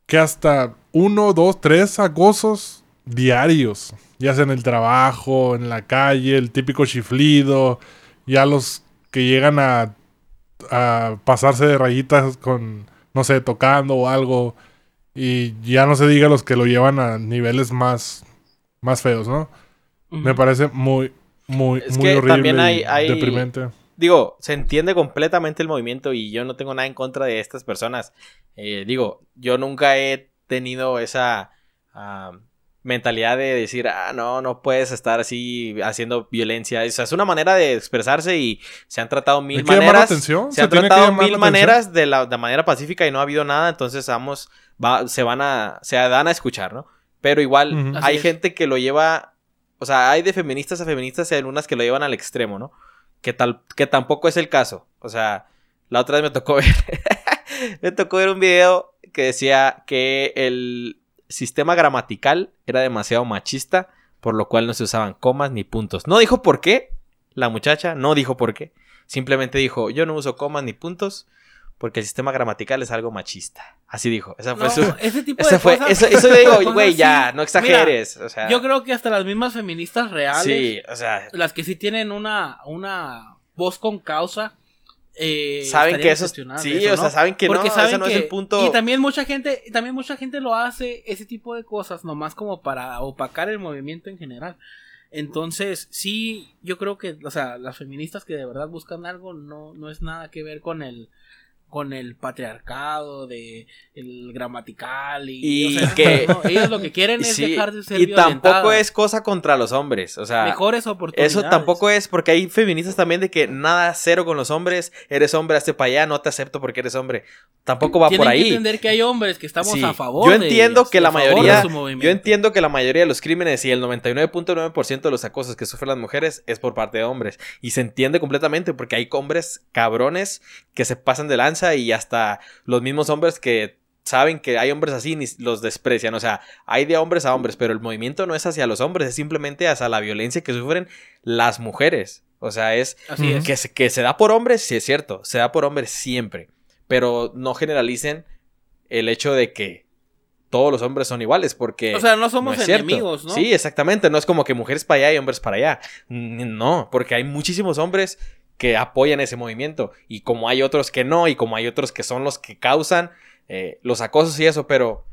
que hasta uno, dos, tres acosos diarios. Ya sea en el trabajo, en la calle, el típico chiflido. Ya los que llegan a, a pasarse de rayitas con, no sé, tocando o algo. Y ya no se diga los que lo llevan a niveles más, más feos, ¿no? Me parece muy, muy, Es muy que horrible también hay- y hay- deprimente. Digo, se entiende completamente el movimiento y yo no tengo nada en contra de estas personas. Eh, digo, yo nunca he tenido esa mentalidad de decir, ah, no, no puedes estar así haciendo violencia. O sea, es una manera de expresarse y se han tratado mil Hay que la maneras. atención, Se se han tratado mil la maneras de la de manera pacífica y no ha habido nada, entonces vamos, va, se van a, se dan a escuchar, ¿no? Pero igual hay gente que lo lleva, o sea, hay de feministas a feministas y algunas que lo llevan al extremo, ¿no? Que tal, que tampoco es el caso. O sea, la otra vez me tocó ver, me tocó ver un video que decía que el sistema gramatical era demasiado machista, por lo cual no se usaban comas ni puntos. No dijo por qué, la muchacha no dijo por qué. Simplemente dijo, yo no uso comas ni puntos porque el sistema gramatical es algo machista. Así dijo. Esa fue No, su... ese tipo Esa de fue, cosas- eso, eso de digo, güey, ya, no exageres. o sea, Yo creo que hasta las mismas feministas reales, sí, o sea, las que sí tienen una, una voz con causa, eh, saben que eso sí, eso, o sea, saben que no, ese no es el punto. Y también mucha gente, también mucha gente lo hace ese tipo de cosas nomás como para opacar el movimiento en general. Entonces, sí, yo creo que, o sea, las feministas que de verdad buscan algo no, no es nada que ver con el con el patriarcado de el gramatical y, Y o sea, que- no, ellos lo que quieren es Sí, dejar de ser y tampoco es cosa contra los hombres, o sea, mejores oportunidades. Eso tampoco es porque hay feministas también de que nada cero con los hombres, eres hombre, hazte para allá, no te acepto porque eres hombre. Tampoco va Tienen por que ahí. entender que hay hombres que estamos Sí, a favor Yo entiendo que la mayoría, yo entiendo que la mayoría de los crímenes y el 99.9% de los acosos que sufren las mujeres es por parte de hombres y se entiende completamente porque hay hombres cabrones que se pasan de lanza y hasta los mismos hombres que saben que hay hombres así ni los desprecian, o sea, hay de hombres a hombres, pero el movimiento no es hacia los hombres, es simplemente hacia la violencia que sufren las mujeres. O sea, es Así es. que se, que se da por hombres, sí es cierto, se da por hombres siempre, pero no generalicen el hecho de que todos los hombres son iguales, porque... O sea, no somos no es cierto. enemigos, ¿no? Sí, exactamente, no es como que mujeres para allá y hombres para allá. No, porque hay muchísimos hombres que apoyan ese movimiento y como hay otros que no y como hay otros que son los que causan eh, los acosos y eso, pero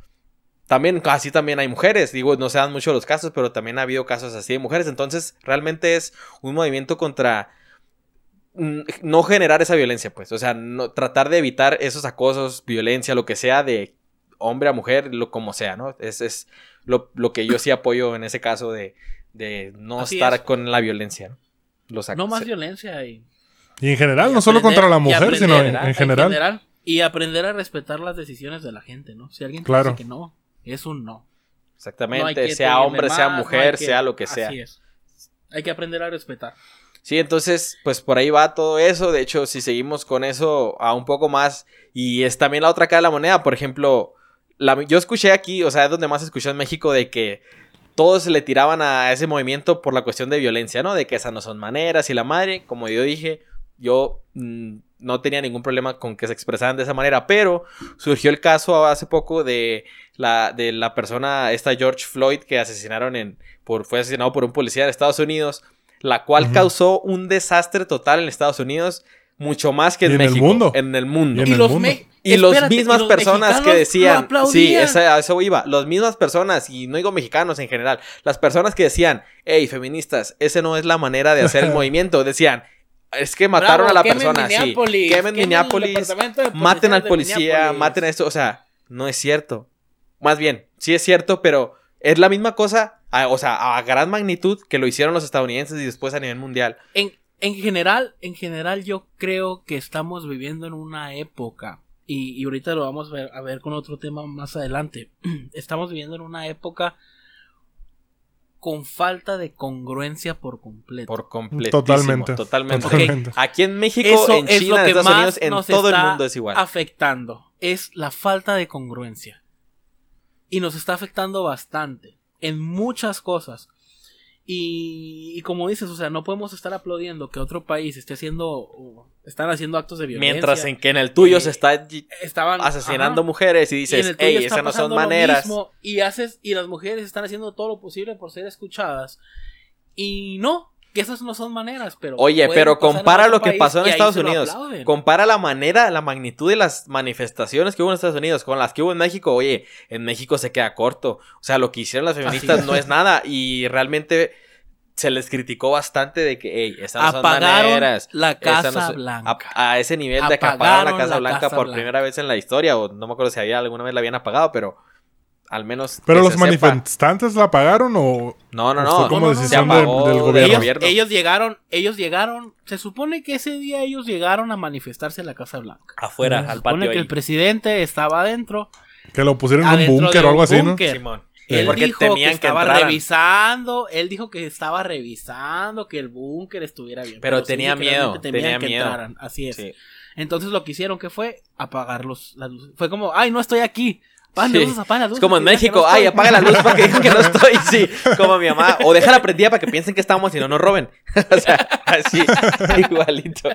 también así también hay mujeres, digo, no se dan mucho los casos, pero también ha habido casos así de mujeres, entonces realmente es un movimiento contra mm, no generar esa violencia, pues, o sea, no, tratar de evitar esos acosos, violencia, lo que sea de hombre a mujer, lo como sea, ¿no? Es, es lo, lo que yo sí apoyo en ese caso de, de no Así estar es. con la violencia, ¿no? Los No más violencia y, Y en general, y no solo contra la mujer, aprender, sino en, general. Y aprender a respetar las decisiones de la gente, ¿no? Si alguien Claro. dice que no, es un no. Exactamente, sea hombre, sea más, mujer, que- sea lo que sea. Así es. Hay que aprender a respetar. Sí, entonces, pues por ahí va todo eso. De hecho, si seguimos con eso a un poco más, y es también la otra cara de la moneda, por ejemplo, la- yo escuché aquí, o sea, es donde más escuché en México, de que todos le tiraban a ese movimiento por la cuestión de violencia, ¿no? De que esas no son maneras y la madre, como yo dije, yo mm, no tenía ningún problema con que se expresaran de esa manera, pero surgió el caso hace poco de la, de la persona, esta George Floyd, que asesinaron en, por, fue asesinado por un policía de Estados Unidos, la cual causó un desastre total en Estados Unidos, mucho más que en, en el México. mundo. En el mundo. Y en y el los mundo. Y las mismas y los personas que decían, sí, esa- a eso iba, las mismas personas, y no digo mexicanos en general, las personas que decían, hey, feministas, ese no es la manera de hacer el movimiento, decían, es que mataron Bravo, a la persona, sí, quemen Minneapolis, maten al policía, maten a esto, o sea, no es cierto. Más bien, sí es cierto, pero es la misma cosa, a- o sea, a gran magnitud que lo hicieron los estadounidenses y después a nivel mundial. En, en general, en general yo creo que estamos viviendo en una época y, y ahorita lo vamos a ver, a ver con otro tema más adelante. Estamos viviendo en una época con falta de congruencia por completo. Por completo. Totalmente. Totalmente. Totalmente. Aquí en México, Eso en es China, lo en que Estados más Unidos, en nos todo el está mundo es igual. afectando. Es la falta de congruencia. Y nos está afectando bastante. En muchas cosas. Y, y como dices, o sea, no podemos estar aplaudiendo que otro país esté haciendo. están haciendo actos de violencia. Mientras en que en el tuyo Eh, se está y- estaban asesinando ajá, mujeres y y dices, hey, está esas no son maneras. mismo, y haces y las mujeres están haciendo todo lo posible por ser escuchadas. Y no, que esas no son maneras, pero Oye, pero compara lo que pasó en Estados Unidos. Compara la manera, la magnitud de las manifestaciones que hubo en Estados Unidos con las que hubo en México. Oye, en México se queda corto. O sea, lo que hicieron las feministas no es nada. Y realmente se les criticó bastante de que, hey, estas no son maneras. la Casa no son- Blanca. A, a ese nivel de que Apagaron la Casa la Blanca Casa por Blanca. primera vez en la historia. O no me acuerdo si había alguna vez la habían apagado, pero al menos. ¿Pero que los se sepa. manifestantes la pagaron o No, no, no. fue como no, no, no. decisión Se apagó del del gobierno? ellos, ellos llegaron, ellos llegaron, se supone que ese día ellos llegaron a manifestarse en la Casa Blanca. Afuera, Se al supone patio. que ahí. el presidente estaba adentro, Que lo pusieron en un búnker o algo así, ¿no? búnker. Simón. Él Porque dijo que temían que estaba revisando, él dijo que estaba revisando que el búnker estuviera bien. Pero sí tenía que miedo, temían tenía que miedo. entraran, Así es. Sí. Entonces lo que hicieron que fue apagar los, las luces. Fue como, ay, no estoy aquí. Apagan Sí. apagan las luces. Es como en México, no ay, estoy". apaga la luz para que digan que no estoy. Sí, como mi mamá. O déjala prendida para que piensen que estamos y no nos roben. o sea, así, igualito.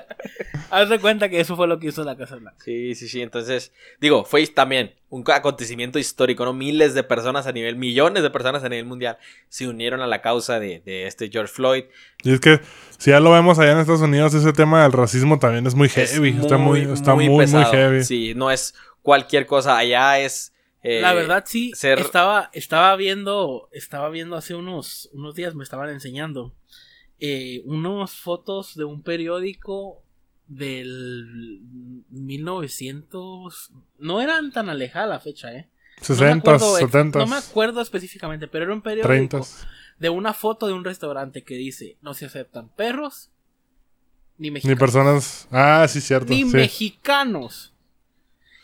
Haz de cuenta que eso fue lo que hizo la Casa Blanca. Sí, sí, sí. Entonces, digo, fue también un acontecimiento histórico, ¿no? Miles de personas a nivel, millones de personas a nivel mundial se unieron a la causa de, de este George Floyd. Y es que si ya lo vemos allá en Estados Unidos, ese tema del racismo también es muy Es heavy. está muy, está muy, muy, pesado. heavy. Sí, no es cualquier cosa. Allá es. Eh, la verdad sí, ser- estaba, estaba viendo, estaba viendo hace unos, unos días, me estaban enseñando eh, unas fotos de un periódico del 1900, no eran tan alejada la fecha, eh. No me 60, acuerdo ex- 70, No me acuerdo específicamente, pero era un periódico 30. de una foto de un restaurante que dice no se aceptan perros ni Ni mexicanos. personas. Ah, sí, cierto. Ni sí. mexicanos.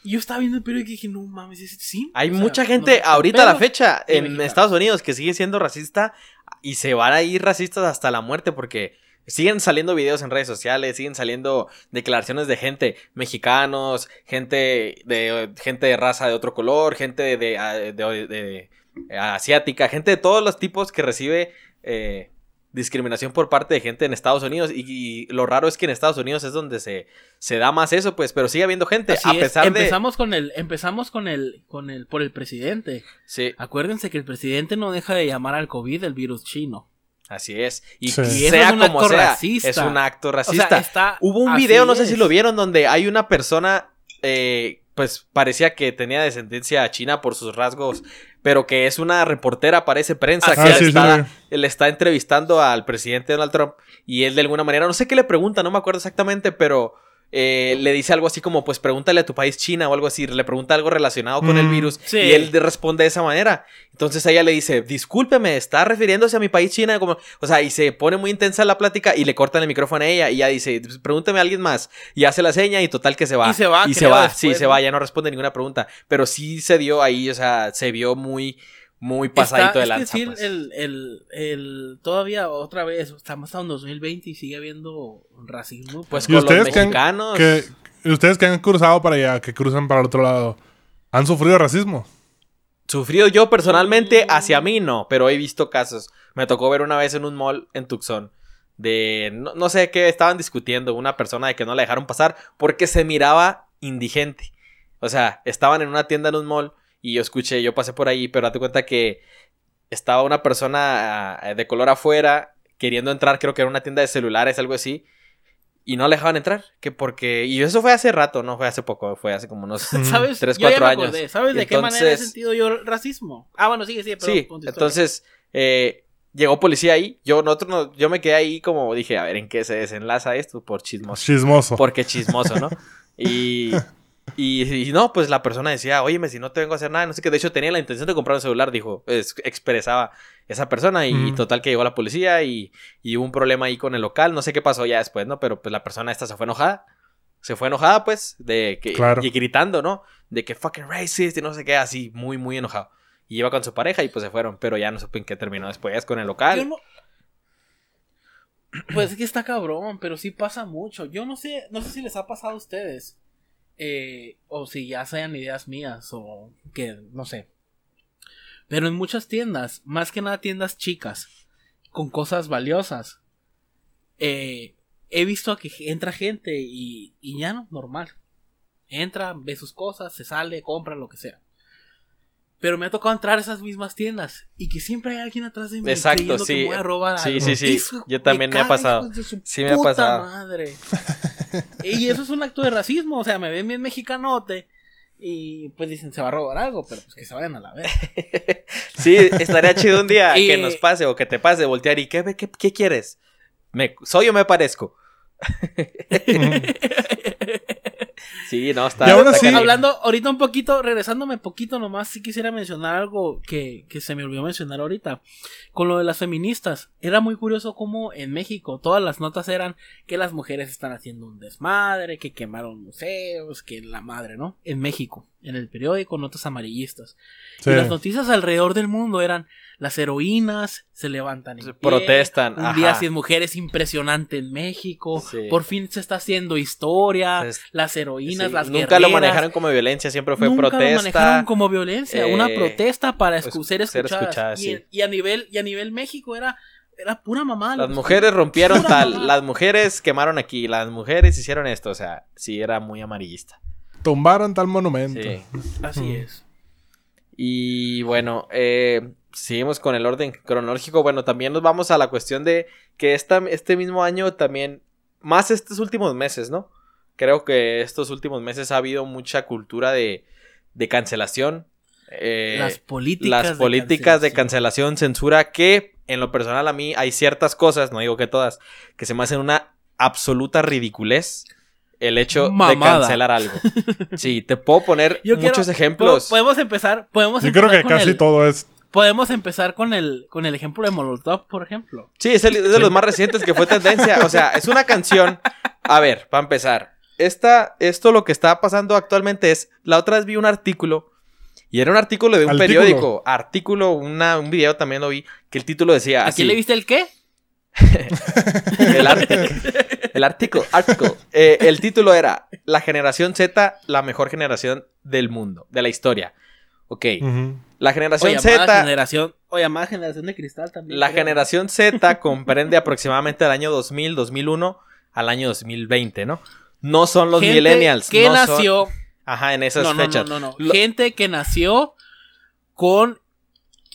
Y yo estaba viendo el periódico y dije, no mames, ¿es- sí. Hay O sea, mucha gente ahorita a la fecha en. Estados Unidos que sigue siendo racista y se van a ir racistas hasta la muerte porque siguen saliendo videos en redes sociales, siguen saliendo declaraciones de gente, mexicanos, gente de gente de raza de otro color, gente de, de- de- de- de- asiática, gente de todos los tipos que recibe eh, discriminación por parte de gente en Estados Unidos y, y lo raro es que en Estados Unidos es donde se, se da más eso, pues, pero sigue habiendo gente Así a es, pesar de empezamos con el empezamos con el con el por el presidente. sí, Acuérdense que el presidente no deja de llamar al COVID el virus chino. Así es. Y Sí. Y sea es como sea, racista. es un acto O racista. sea, está Hubo un así video, no sé si es. lo vieron, donde hay una persona, eh, pues parecía que tenía descendencia china por sus rasgos, pero que es una reportera, parece prensa, Ah, que sí, está, sí. le está entrevistando al presidente Donald Trump y él de alguna manera, no sé qué le pregunta, no me acuerdo exactamente, pero eh, le dice algo así como, pues pregúntale a tu país China o algo así, le pregunta algo relacionado con el Mm, virus sí. y él de- responde de esa manera. Entonces ella le dice, discúlpeme, está refiriéndose a mi país China, como, o sea, y se pone muy intensa la plática y le cortan el micrófono a ella y ella dice, pregúnteme a alguien más y hace la seña y total que se va. Y se va, Y se va, después, sí, se va, ya no responde ninguna pregunta, pero sí se dio ahí, o sea, se vio muy, muy pasadito Está- de es que lanza. sí, pues. el, el, el- todavía otra vez, estamos en 2020 y sigue habiendo racismo. Pues ¿Y con los ustedes que han- mexicanos. Que, ustedes que han cruzado para allá, que cruzan para el otro lado, ¿han sufrido racismo? Sufrido yo personalmente, hacia mí no, pero he visto casos. Me tocó ver una vez en un mall en Tucson de no, no sé qué estaban discutiendo, una persona de que no la dejaron pasar porque se miraba indigente. O sea, estaban en una tienda en un mall y yo escuché, yo pasé por ahí, pero date cuenta que estaba una persona ah, de color afuera queriendo entrar, creo que era una tienda de celulares, algo así. Y no la dejaban entrar, que porque... Y eso fue hace rato, no fue hace poco, fue hace como unos. ¿Sabes? 3, Yo ya 4 me años. acordé. ¿Sabes de qué manera he sentido yo el racismo? Ah, bueno, sigue, sigue, pero Sí, entonces eh, llegó policía ahí. Yo, nosotros no- yo me quedé ahí como dije, a ver en qué se desenlaza esto por chismoso. Chismoso. Porque chismoso, ¿no? Y, y, y no, pues la persona decía, óyeme, si no te vengo a hacer nada, no sé qué. De hecho, tenía la intención de comprar un celular, dijo, es- expresaba esa persona. Y Mm. total que llegó la policía y, y hubo un problema ahí con el local. No sé qué pasó ya después, ¿no? Pero pues la persona esta se fue enojada. Se fue enojada, pues, de que. Claro. Y gritando, ¿no? De que fucking racist y no sé qué, así, muy, muy enojado. Y iba con su pareja y pues se fueron, pero ya no supe en qué terminó después con el local. Yo no- Pues es que está cabrón, pero sí pasa mucho. Yo no sé, no sé si les ha pasado a ustedes. Eh, o si ya sean ideas mías, o que, no sé. Pero en muchas tiendas, más que nada tiendas chicas, con cosas valiosas, eh, he visto que entra gente y, y ya no, normal. Entra, ve sus cosas, se sale, compra, lo que sea. Pero me ha tocado entrar a esas mismas tiendas y que siempre hay alguien atrás de mí Exacto, que sí. me voy a robar Sí, algo. sí, sí. Yo también me ha pasado. Sí me ha pasado. madre. y eso es un acto de racismo, o sea, me ven bien mexicanote y pues dicen se va a robar algo, pero pues que se vayan a la vez. Sí, estaría chido un día Y- que nos pase o que te pase voltear y ¿qué, qué, qué quieres? ¿Me, ¿Soy o me parezco? Sí, no, está. Hablando ahorita un poquito, regresándome poquito nomás, sí quisiera mencionar algo que, que se me olvidó mencionar ahorita. Con lo de las feministas, era muy curioso cómo en México todas las notas eran que las mujeres están haciendo un desmadre, que quemaron museos, que la madre, ¿no? En México. En el periódico, notas amarillistas. Sí. Y las noticias alrededor del mundo eran las heroínas se levantan en Se pie, protestan, Un día sin mujeres impresionante en México. Sí. Por fin se está haciendo historia. Las heroínas, Sí, las nunca lo manejaron como violencia, siempre fue Nunca protesta. lo manejaron como violencia, una eh, protesta para pues, escu- ser ser escuchadas. escuchadas, y, sí. y a nivel y a nivel México era era pura mamá. Las mujeres rompieron tal, las mujeres quemaron aquí, las mujeres hicieron esto, o sea, sí era muy amarillista. Tumbaron tal monumento. Sí. Así es. Y bueno, eh, seguimos con el orden cronológico. Bueno, también nos vamos a la cuestión de que esta, este mismo año también, más estos últimos meses, ¿no? Creo que estos últimos meses ha habido mucha cultura de, de cancelación. eh, las políticas. las políticas de cancelación, censura, que en lo personal a mí hay ciertas cosas, no digo que todas, que se me hacen una absoluta ridiculez el hecho Mamada. de cancelar algo. Sí, te puedo poner Yo quiero- muchos ejemplos. Po- Podemos empezar. Podemos Yo creo que con casi el- todo es. Podemos empezar con el, con el ejemplo de Molotov, por ejemplo. Sí, es, el- es de los más recientes que fue tendencia. O sea, es una canción. A ver, para empezar. Esta, esto lo que está pasando actualmente es. La otra vez vi un artículo. Y era un artículo de un Artículo. periódico. Artículo, una, un video también lo vi. Que el título decía. ¿A así, quién le viste el qué? El artículo. El artículo. Eh, el título era La generación Z, la mejor generación del mundo, de la historia. Ok. La generación O llamada Z. generación. O llamada generación de cristal también. La creo. generación Z comprende aproximadamente del año 2000, 2001 al año 2020, ¿no? No son los Gente millennials. Que no son- nació. Ajá, en esas No, no, fechas. no, no, no. Lo- Gente que nació con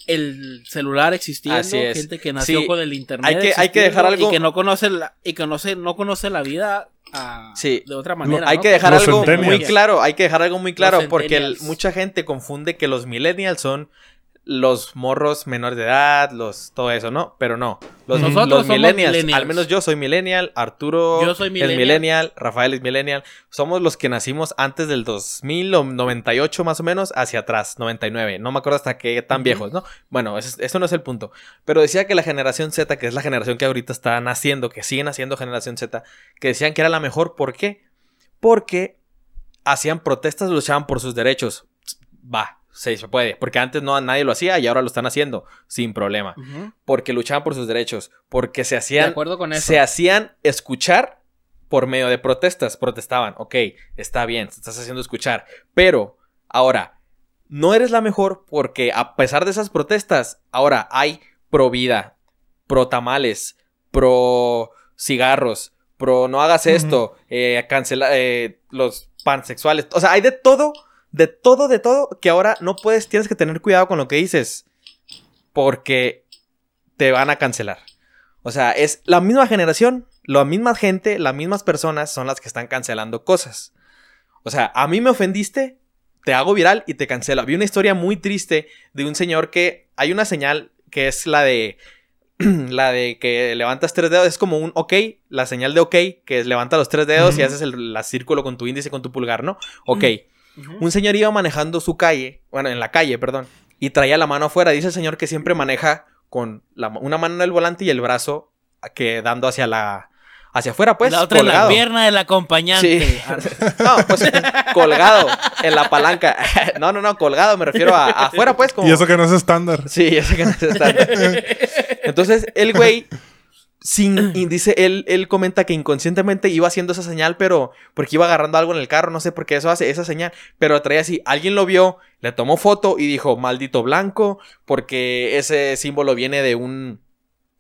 el celular existiendo. Así es. Gente que nació Sí, con el internet. hay que- hay que dejar algo- Y que no conoce la, y que no, se- no conoce la vida ah, Sí. de otra manera. Hay ¿no? que dejar Los algo muy claro, hay que dejar algo muy claro, Los porque el- mucha gente confunde que los millennials son los morros menores de edad, los todo eso, ¿no? Pero no. Los, Nosotros los somos millennials, millennials. al menos yo soy millennial, Arturo Yo soy es millennial. millennial, Rafael es millennial. Somos los que nacimos antes del 2000 o 98 más o menos, hacia atrás, 99. No me acuerdo hasta qué tan viejos, ¿no? Bueno, eso, eso no es el punto. Pero decía que la generación Z, que es la generación que ahorita está naciendo, que sigue naciendo generación Z, que decían que era la mejor. ¿Por qué? Porque hacían protestas, luchaban por sus derechos. Va, se puede. Porque antes no nadie lo hacía y ahora lo están haciendo sin problema. Porque luchaban por sus derechos. Porque se De hacían, acuerdo con eso. se hacían escuchar por medio de protestas. Protestaban. Ok, está bien, te estás haciendo escuchar. Pero ahora, no eres la mejor porque a pesar de esas protestas, ahora hay pro vida, pro tamales, pro cigarros, pro no hagas esto, eh, cancela eh, los pansexuales. O sea, hay de todo, de todo, de todo, que ahora no puedes, tienes que tener cuidado con lo que dices. Porque te van a cancelar. O sea, es la misma generación, la misma gente, las mismas personas son las que están cancelando cosas. O sea, a mí me ofendiste, te hago viral y te cancelo. Había una historia muy triste de un señor que hay una señal que es la de la de que levantas tres dedos, es como un ok, la señal de ok, que es levanta los tres dedos y haces el la círculo con tu índice con tu pulgar, ¿no? Ok. Un señor iba manejando su calle, bueno, en la calle, perdón, y traía la mano afuera. Dice el señor que siempre maneja con la una mano en el volante y el brazo que dando hacia la hacia afuera, pues, la otra en la colgado. pierna del acompañante. Sí. Ah, No, pues colgado en la palanca. No, no, no, colgado, me refiero a afuera, pues, como Y eso que no es estándar. Sí, eso que no se está. Entonces, el güey, sin, y dice, él, él comenta que inconscientemente iba haciendo esa señal, pero porque iba agarrando algo en el carro, no sé por qué eso hace esa señal, pero traía así, alguien lo vio, le tomó foto y dijo, maldito blanco, porque ese símbolo viene de un,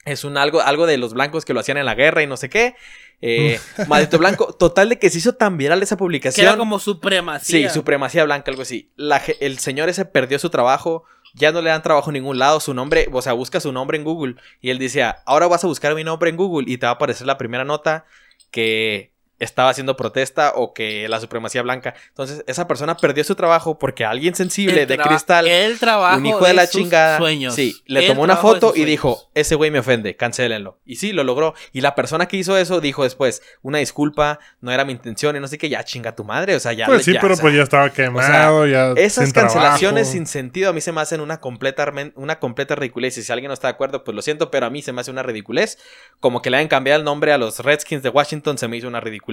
es un algo, algo de los blancos que lo hacían en la guerra y no sé qué. Eh, maldito blanco, total de que se hizo tan viral esa que publicación. era como supremacía. Sí, supremacía blanca, algo así. La el señor ese perdió su trabajo, ya no le dan trabajo en ningún lado, su nombre, o sea, busca su nombre en Google y él dice, "Ah, ahora vas a buscar mi nombre en Google y te va a aparecer la primera nota que estaba haciendo protesta o que la supremacía blanca. Entonces, esa persona perdió su trabajo porque alguien sensible El de cristal, El trabajo un hijo de la sus chingada, sueños. sí, le El tomó una foto y dijo, ese güey me ofende, cancélenlo. Y sí, lo logró. Y la persona que hizo eso dijo después, una disculpa, no era mi intención y no sé qué, ya chinga tu madre, o sea, ya... Pues sí, ya, pero o sea, pues ya estaba quemado, ya. esas sin cancelaciones trabajo. sin sentido a mí se me hacen una completa, una completa ridiculez. Y si alguien no está de acuerdo, pues lo siento, pero a mí se me hace una ridiculez. Como que le hayan cambiado el nombre a los Redskins de Washington se me hizo una ridiculez.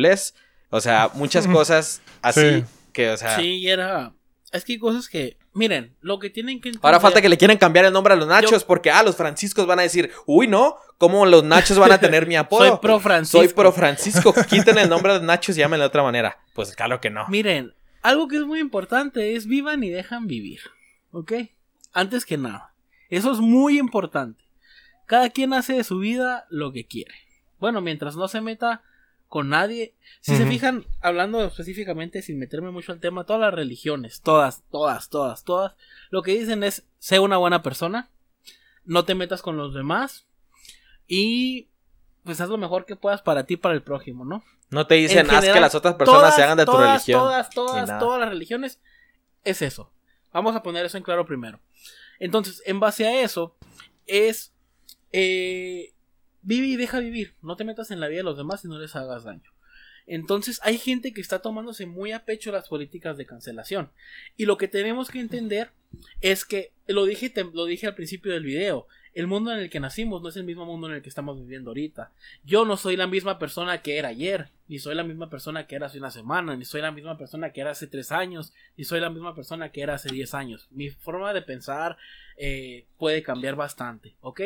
O sea, muchas cosas así Sí. que, o sea, Sí, y era. Es que hay cosas que, miren, lo que tienen que entender. Ahora falta que le quieran cambiar el nombre a los nachos Yo- porque, ah, los franciscos van a decir, uy, no, ¿cómo los nachos van a tener mi apodo? Soy pro Francisco. Soy pro Francisco. Quiten el nombre de los nachos y llámenle de otra manera. Pues claro que no. Miren, algo que es muy importante es vivan y dejan vivir. ¿Ok? Antes que nada. Eso es muy importante. Cada quien hace de su vida lo que quiere. Bueno, mientras no se meta con nadie. Si se fijan, hablando específicamente, sin meterme mucho al tema, todas las religiones, todas, todas, todas, todas, lo que dicen es, sé una buena persona, no te metas con los demás y pues haz lo mejor que puedas para ti y para el prójimo, ¿no? No te dicen, En haz que las otras personas todas, se hagan de tu religión. Todas, todas, todas las religiones es eso. Vamos a poner eso en claro primero. Entonces, en base a eso, es eh, vive y deja vivir. No te metas en la vida de los demás y no les hagas daño. Entonces, hay gente que está tomándose muy a pecho las políticas de cancelación. Y lo que tenemos que entender es que, lo dije, lo dije al principio del video, el mundo en el que nacimos no es el mismo mundo en el que estamos viviendo ahorita. Yo no soy la misma persona que era ayer, ni soy la misma persona que era hace una semana, ni soy la misma persona que era hace tres años, ni soy la misma persona que era hace diez años. Mi forma de pensar eh, puede cambiar bastante, ¿ok?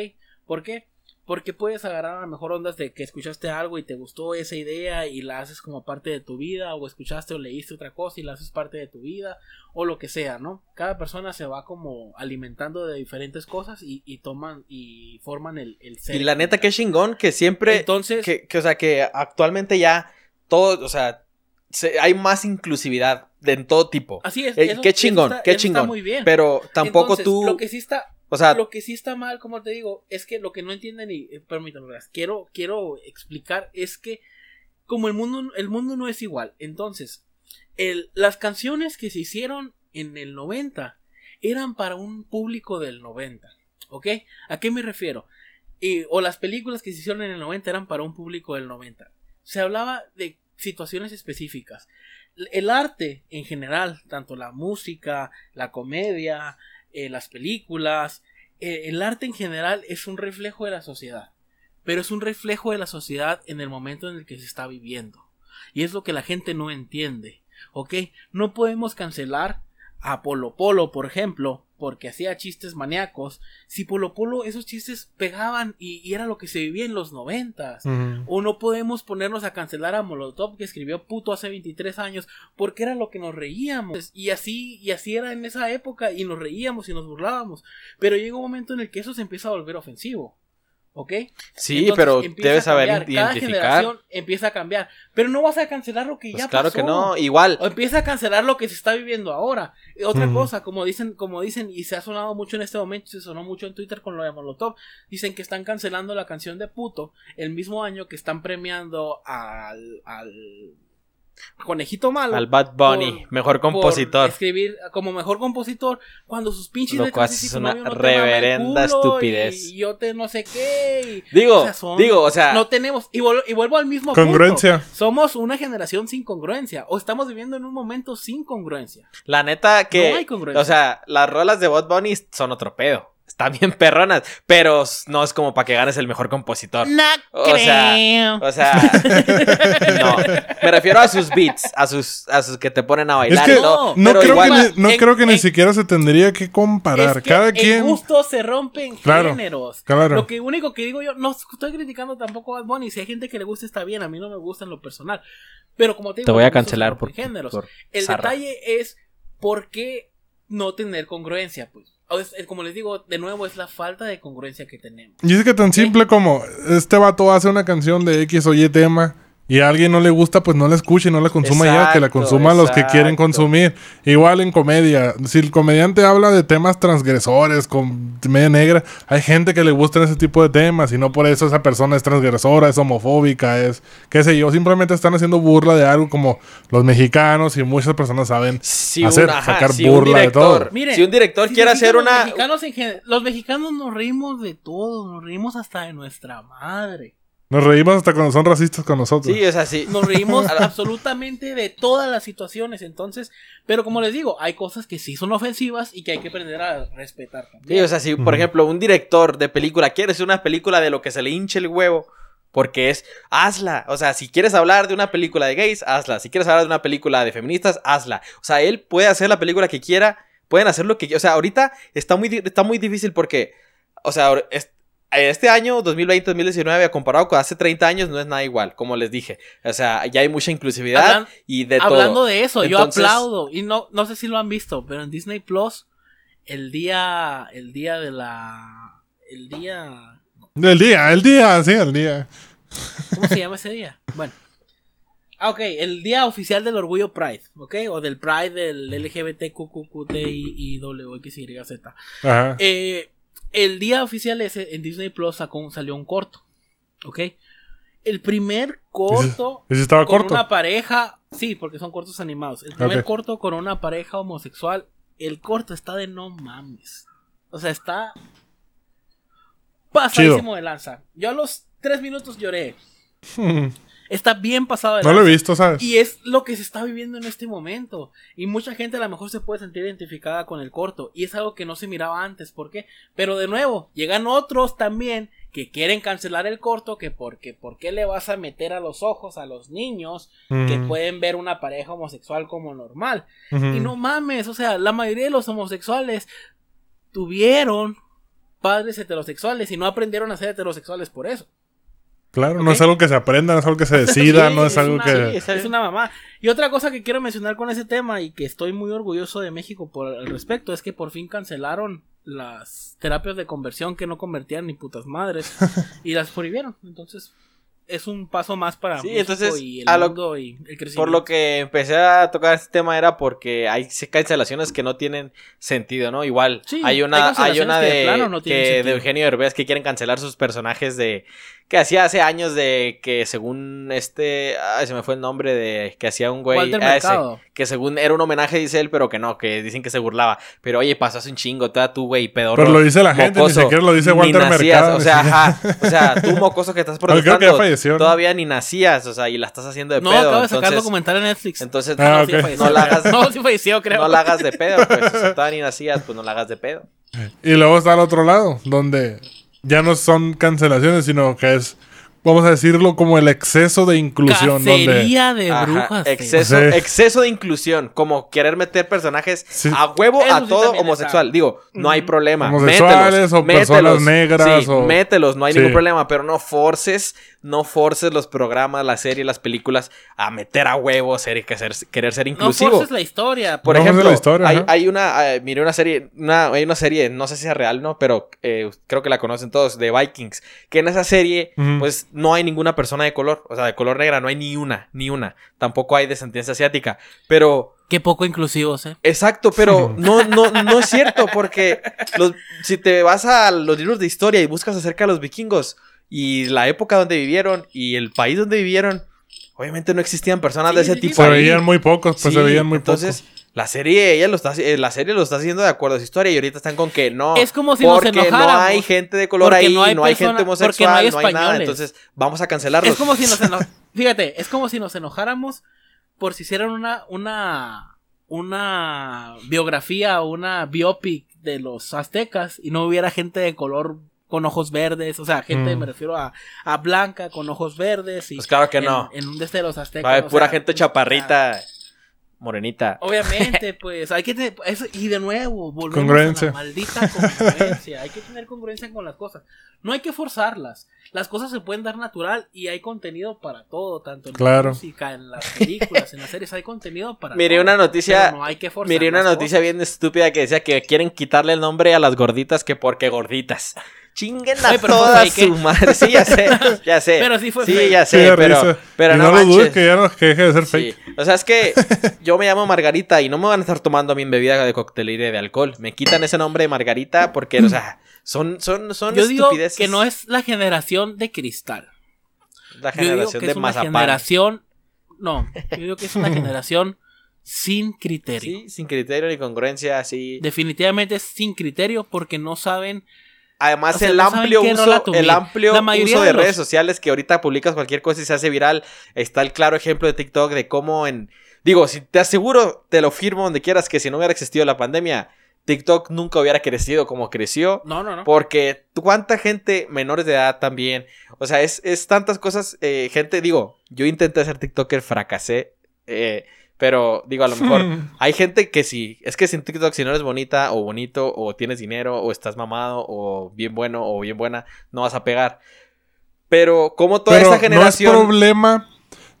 ¿Por qué? Porque puedes agarrar a lo mejor ondas de que escuchaste algo y te gustó esa idea y la haces como parte de tu vida, o escuchaste o leíste otra cosa y la haces parte de tu vida, o lo que sea, ¿no? Cada persona se va como alimentando de diferentes cosas y, y toman y forman el, el ser. Y la neta, qué chingón que siempre. Entonces, que, que, o sea, que actualmente ya todo, o sea, se- hay más inclusividad de en todo tipo. así es. Eh, eso- qué chingón, está- qué eso está chingón. muy bien. Pero tampoco Entonces, tú. Lo que sí está, lo que sí está mal, como te digo, es que lo que no entienden y eh, permítanme, quiero quiero explicar es que como el mundo el mundo no es igual, entonces el, las canciones que se hicieron en el 90 eran para un público del 90, ¿ok? ¿A qué me refiero? Y- o las películas que se hicieron en el 90 eran para un público del 90. Se hablaba de situaciones específicas. El arte en general, tanto la música, la comedia, eh, las películas, eh, el arte en general es un reflejo de la sociedad, pero es un reflejo de la sociedad en el momento en el que se está viviendo. Y es lo que la gente no entiende, ¿ok? No podemos cancelar a Polo Polo, por ejemplo, porque hacía chistes maníacos. Si Polo Polo esos chistes pegaban y, y era lo que se vivía en los noventas. O no podemos ponernos a cancelar a Molotov que escribió puto hace 23 años porque era lo que nos reíamos. Y así, y así era en esa época y nos reíamos y nos burlábamos. Pero llega un momento en el que eso se empieza a volver ofensivo. ¿Ok? sí, Entonces, pero debes saber cambiar. Cada identificar. generación empieza a cambiar. Pero no vas a cancelar lo que Pues ya claro pasó. que no, igual. O empieza a cancelar lo que se está viviendo ahora. Y Otra cosa, como dicen, como dicen, y se ha sonado mucho en este momento, se sonó mucho en Twitter con lo de Molotov, dicen que están cancelando la canción de puto el mismo año que están premiando al, al conejito malo. Al Bad Bunny, por- mejor por compositor. escribir como mejor compositor cuando sus pinches Lo cual es una no reverenda estupidez. Y yo te no sé qué. y- Digo, o sea, son- digo, o sea, no tenemos. Y, vuel- y vuelvo al mismo Congruencia. punto. Somos una generación sin congruencia. O estamos viviendo en un momento sin congruencia. la neta que. No hay congruencia. o sea, las rolas de Bad Bunny son otro pedo. Bien perronas, pero no es como para que ganes el mejor compositor. No O sea, O sea, no. Me refiero a sus beats, a sus, a sus que te ponen a Es bailar que y todo. no pero creo, igual, que, ni, no en- creo que ni en- siquiera se tendría que comparar. Es que Cada el quien. gusto se rompe en Claro, géneros. claro. Lo que único que digo yo, no estoy criticando tampoco a Bad Bunny. Si hay gente que le gusta, está bien. A mí no me gusta en lo personal. Pero como te digo, te voy a cancelar rompen por, géneros. por El zarra. detalle es por qué no tener congruencia, pues. Es- como les digo, de nuevo, es la falta de congruencia que tenemos. Y es que tan simple como este vato hace una canción de X o Y tema y a alguien no le gusta, pues no la escuche y no la consuma ya, que la Exacto, consuman los que quieren consumir. Igual en comedia, si el comediante habla de temas transgresores, con media negra, hay gente que le gustan ese tipo de temas y no por eso esa persona es transgresora, es homofóbica, es qué sé yo, simplemente están haciendo burla de algo como los mexicanos y muchas personas saben Si hacer, ajá, sacar si burla de director, todo. Miren, si un director Si quiere hacer una... Los mexicanos, en gen- los mexicanos nos reímos de todo, nos reímos hasta de nuestra madre. Nos reímos hasta cuando son racistas con nosotros. Sí, es así. Nos reímos absolutamente de todas las situaciones, entonces, pero como les digo, hay cosas que sí son ofensivas y que hay que aprender a respetar también. Sí, o sea, si por ejemplo un director de película quiere hacer una película de lo que se le hinche el huevo, Porque es, hazla. O sea, si quieres hablar de una película de gays, hazla. Si quieres hablar de una película de feministas, hazla. O sea, él puede hacer la película que quiera. Pueden hacer lo que O sea, ahorita está muy, está muy difícil porque, o sea, ahora- es- este año, 2020-2019, comparado con hace 30 años, no es nada igual, como les dije. O sea, ya hay mucha inclusividad Hablan- y de Hablando todo. de eso, Entonces- yo aplaudo. Y no, no sé si lo han visto, pero en Disney Plus, el día. El día de la. El día. El día, el día, sí, el día. ¿Cómo se llama ese día? Bueno. Ah, ok, el día oficial del orgullo Pride, ¿ok? O del Pride del LGBTQQTIWXYZ. Ajá. Eh, el día oficial ese en Disney Plus sacó salió un corto, ¿ok? El primer corto ¿Y si estaba con corto? una pareja, sí, porque son cortos animados. El primer corto con una pareja homosexual, el corto está de no mames. O sea, está pasadísimo de lanza. Yo a los tres minutos lloré. Está bien pasado de No lo he visto, ¿sabes? Y es lo que se está viviendo en este momento. Y mucha gente a lo mejor se puede sentir identificada con el corto. Y es algo que no se miraba antes. ¿Por qué? Pero de nuevo, llegan otros también que quieren cancelar el corto. Que porque, ¿por qué le vas a meter a los ojos a los niños que pueden ver una pareja homosexual como normal? Y no mames, o sea, la mayoría de los homosexuales tuvieron padres heterosexuales y no aprendieron a ser heterosexuales por eso. Claro, no es algo que se aprenda, no es algo que se decida, Sí, no es, algo una, que... sí, es una mamá. Y otra cosa que quiero mencionar con ese tema y que estoy muy orgulloso de México por al respecto es que por fin cancelaron las terapias de conversión que no convertían ni putas madres y las prohibieron. Entonces es un paso más para Sí, México entonces, y el a lo- mundo y el crecimiento. Por lo que empecé a tocar este tema era porque hay cancelaciones que no tienen sentido, ¿no? Igual Sí, hay una, hay una que de de, plano no tienen que- de sentido. Eugenio Derbez que quieren cancelar sus personajes de que hacía hace años de que según este, ay, se me fue el nombre de que hacía un güey, Walter ah, ese, que según era un homenaje dice él, pero que no, que dicen que se burlaba, pero oye, pasó hace un chingo, toda tú güey, pedorro. Pero lo dice la gente, ni siquiera lo dice ni Walter nacías, Mercado. O sea, ajá, o sea, tú mocoso que estás creo que ya protestando, falleció, ¿no? todavía ni nacías, o sea, y la estás haciendo de No, pedo. acaba de sacar entonces- documental en Netflix. entonces, Ah, no, sí falleció. No la hagas- No, sí falleció, creo. no la hagas de pedo, pues. O sea, todavía ni nacías, pues no la hagas de pedo. Y luego está al otro lado, donde ya no son cancelaciones, sino que es, vamos a decirlo, como el exceso de inclusión. Donde, Cacería de Ajá, brujas. exceso, Sí. exceso de inclusión, como querer meter personajes Sí. a huevo Eso a todo homosexual. está. Digo, no hay problema. Homosexuales mételos, o personas negras Sí, o- mételos, no hay Sí. ningún problema, pero no forces, no forces los programas, las series, las películas a meter a huevo, ser, que ser- querer ser No inclusivo. forces la historia. Por No, ejemplo, la historia, hay, una, eh, miré una serie, una, hay una serie, no sé si es real, ¿no? Pero eh, creo que la conocen todos, de Vikings, que en esa serie, pues no hay ninguna persona de color, o sea, de color negra, no hay ni una, ni una, tampoco hay descendencia asiática, pero... Qué poco inclusivos, eh. Exacto, pero no, no, no es cierto, porque los- si te vas a los libros de historia y buscas acerca de los vikingos y la época donde vivieron y el país donde vivieron, obviamente no existían personas Sí, de ese tipo se ahí. veían muy pocos, pues Sí, se veían muy entonces, pocos. la serie, ella lo está, eh, la serie lo está haciendo de acuerdo a su historia y ahorita están con que no. Es como si nos porque no enojáramos. hay gente de color ahí, no hay no hay persona- gente homosexual, no no hay hay, nada, entonces vamos a cancelarlos. Es como si nos eno- Fíjate, es como si nos enojáramos por si hicieran una, una, una biografía o una biopic de los aztecas y no hubiera gente de color con ojos verdes, o sea, gente, Mm. me refiero a, a blanca con ojos verdes y Pues claro que en, no. en un de este de los aztecas. Va a haber o pura sea, gente chaparrita, morenita. Obviamente, pues hay que tener eso, y de nuevo, volvemos Congruencia. a la maldita congruencia. hay que tener congruencia con las cosas. No hay que forzarlas. Las cosas se pueden dar natural y hay contenido para todo, tanto en Claro. la música, en las películas, en las series, hay contenido para Miré todo, una noticia- no hay que forzar Miré una noticia cosas. bien estúpida que decía que quieren quitarle el nombre a las gorditas que porque gorditas. Chinguen a Oye, pero toda ¿eh? su madre. Sí, ya sé, ya sé. Pero sí fue Sí, fake. ya Sí, sé, pero, pero y no, no, lo dudes que ya no que deje de ser Sí. fake. O sea, es que yo me llamo Margarita y no me van a estar tomando a mi bebida de coctelería de alcohol. Me quitan ese nombre de Margarita porque, o sea, son, son, son Yo digo estupideces. que no es la generación de cristal. la Yo digo generación que de es una generación. No, yo digo que es una generación sin criterio. Sí, sin criterio ni congruencia, así. Definitivamente es sin criterio porque no saben Además, O sea, el no amplio uso, el amplio La mayoría uso de, de los- redes sociales que ahorita publicas cualquier cosa y se hace viral. Está el claro ejemplo de TikTok de cómo en. Digo, si te aseguro, te lo firmo donde quieras, que si no hubiera existido la pandemia, TikTok nunca hubiera crecido como creció. No, no, no. Porque cuánta gente menores de edad también. O sea, es, es tantas cosas. eh, gente, digo, yo intenté ser TikToker, fracasé. eh, pero digo, a lo mejor hay gente que sí. Es que sin TikTok, si no eres bonita o bonito, o tienes dinero, o estás mamado, o bien bueno, o bien buena, no vas a pegar. Pero como toda Pero esta generación. no es problema,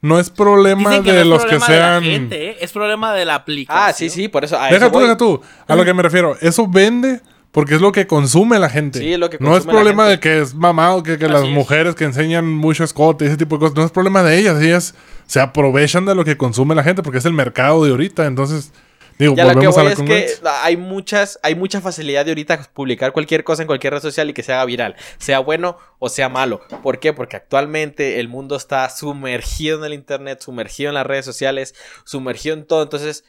no es problema Dicen que de no es los que problema de la sean... gente, ¿eh? es problema de la aplicación. ah, sí, sí, por eso. a Deja eso tú, voy. deja tú. A lo que me refiero. Eso vende porque es lo que consume la gente. Sí, es lo que no es consume la problema de que es mamado, que, que las es. mujeres que enseñan mucho escote y ese tipo de cosas. No es problema de ellas. Ellas se aprovechan de lo que consume la gente porque es el mercado de ahorita. Entonces, digo, Ya lo que volvemos a voy la es que hay muchas, hay mucha facilidad de ahorita publicar cualquier cosa en cualquier red social y que se haga viral, sea bueno o sea malo. ¿Por qué? Porque actualmente el mundo está sumergido en el internet, sumergido en las redes sociales, sumergido en todo. Entonces,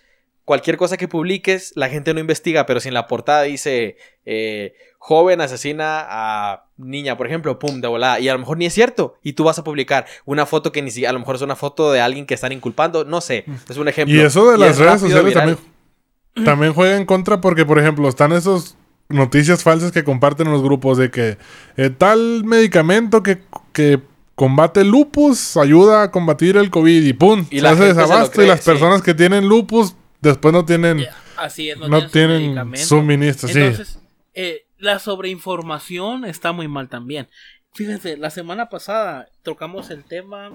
cualquier cosa que publiques, la gente no investiga, pero si en la portada dice eh, joven asesina a niña, por ejemplo, pum, de volada, y a lo mejor ni es cierto, y tú vas a publicar una foto que ni siquiera, a lo mejor es una foto de alguien que están inculpando, no sé, es un ejemplo. Y eso de las es redes sociales viral. también, también juega en contra porque, por ejemplo, están esos noticias falsas que comparten en los grupos de que eh, tal medicamento que, que combate lupus ayuda a combatir el COVID y ¡pum! Y se la hace desabasto y las sí. personas que tienen lupus después no tienen, Así es, no, no tienen, tienen medicamento. suministro. Sí. Entonces, eh, la sobreinformación está muy mal también. Fíjense, la semana pasada tocamos el tema.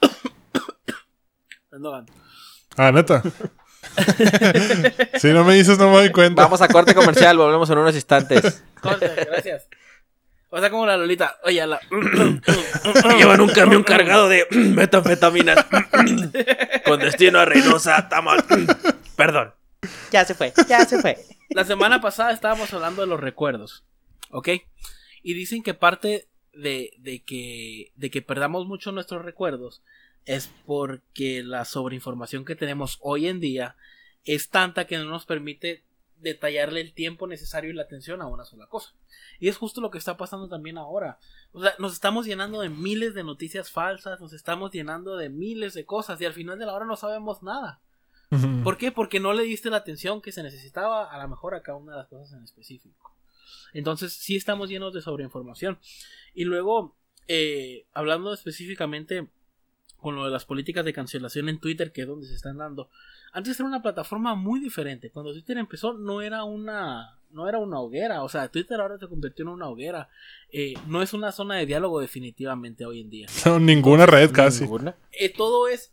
Ah, neta. si no me dices, no me doy cuenta. Vamos a corte comercial, volvemos en unos instantes. Corte, gracias. O sea, como la Lolita. Oye, la. Llevan un camión cargado de metanfetaminas con destino a Reynosa, Tamal. Perdón. Ya se fue, ya se fue. La semana pasada estábamos hablando de los recuerdos, ¿ok? Y dicen que parte de, de que, de que perdamos mucho nuestros recuerdos es porque la sobreinformación que tenemos hoy en día es tanta que no nos permite detallarle el tiempo necesario y la atención a una sola cosa. Y es justo lo que está pasando también ahora. O sea, nos estamos llenando de miles de noticias falsas, nos estamos llenando de miles de cosas y al final de la hora no sabemos nada. ¿Por qué? Porque no le diste la atención que se necesitaba a lo mejor a cada una de las cosas en específico. Entonces, sí estamos llenos de sobreinformación. Y luego, eh, hablando específicamente con lo de las políticas de cancelación en Twitter, que es donde se están dando. Antes era una plataforma muy diferente. Cuando Twitter empezó, no era una. No era una hoguera. O sea, Twitter ahora se convirtió en una hoguera. Eh, no es una zona de diálogo definitivamente hoy en día. No, ninguna red casi. Ninguna. Eh, todo es.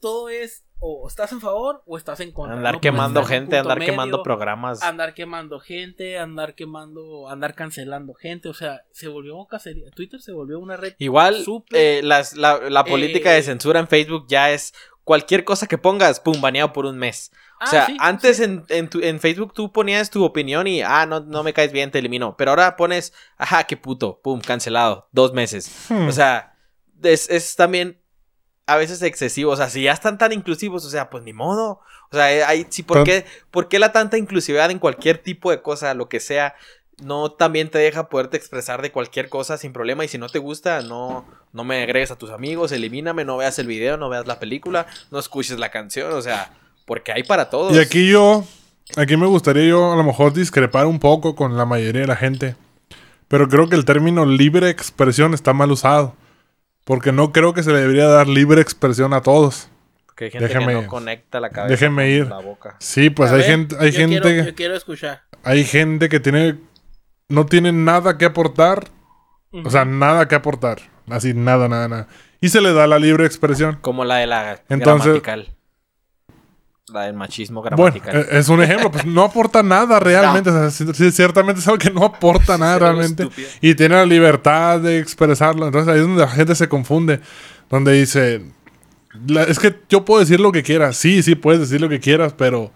Todo es. O estás en favor o estás en contra. Andar No quemando gente, andar quemando programas. andar quemando gente, andar quemando, andar cancelando gente, o sea, se volvió cacería. Twitter se volvió una red. Igual, súper- eh, las- la, la política Eh, de censura en Facebook ya es cualquier cosa que pongas, pum, baneado por un mes. Ah, o sea, sí, antes En, en, tu- en Facebook tú ponías tu opinión y, ah, no, no me caes bien, te elimino. Pero ahora pones, ajá, qué puto, pum, cancelado, dos meses. Hmm. O sea, es, es también a veces excesivo. O sea, si ya están tan inclusivos, o sea, pues ni modo. O sea, eh, hay, sí, ¿por, Pero- qué, ¿por qué la tanta inclusividad en cualquier tipo de cosa, lo que sea? No también te deja poderte expresar de cualquier cosa sin problema. Y si no te gusta, no, no me agregues a tus amigos, elimíname, no veas el video, no veas la película, no escuches la canción. O sea, porque hay para todos. Y aquí yo, aquí me gustaría yo a lo mejor discrepar un poco con la mayoría de la gente. Pero creo que el término libre expresión está mal usado. Porque no creo que se le debería dar libre expresión a todos. Porque hay gente déjeme- que no conecta la cabeza déjeme con ir. la boca. Sí, pues A hay ver, gente, hay yo gente, Quiero, yo quiero escuchar. hay gente que tiene, no tiene nada que aportar. O sea, nada que aportar. Así, nada, nada, nada. Y se le da la libre expresión. Como la de la Entonces- gramatical. La del machismo Bueno, gramatical. eh, es un ejemplo, pues no aporta nada realmente. O sea, ciertamente es algo que no aporta nada realmente. Y tiene la libertad de expresarlo. Entonces ahí es donde la gente se confunde. Donde dice, la- es que yo puedo decir lo que quiera. Sí, sí, puedes decir lo que quieras, pero...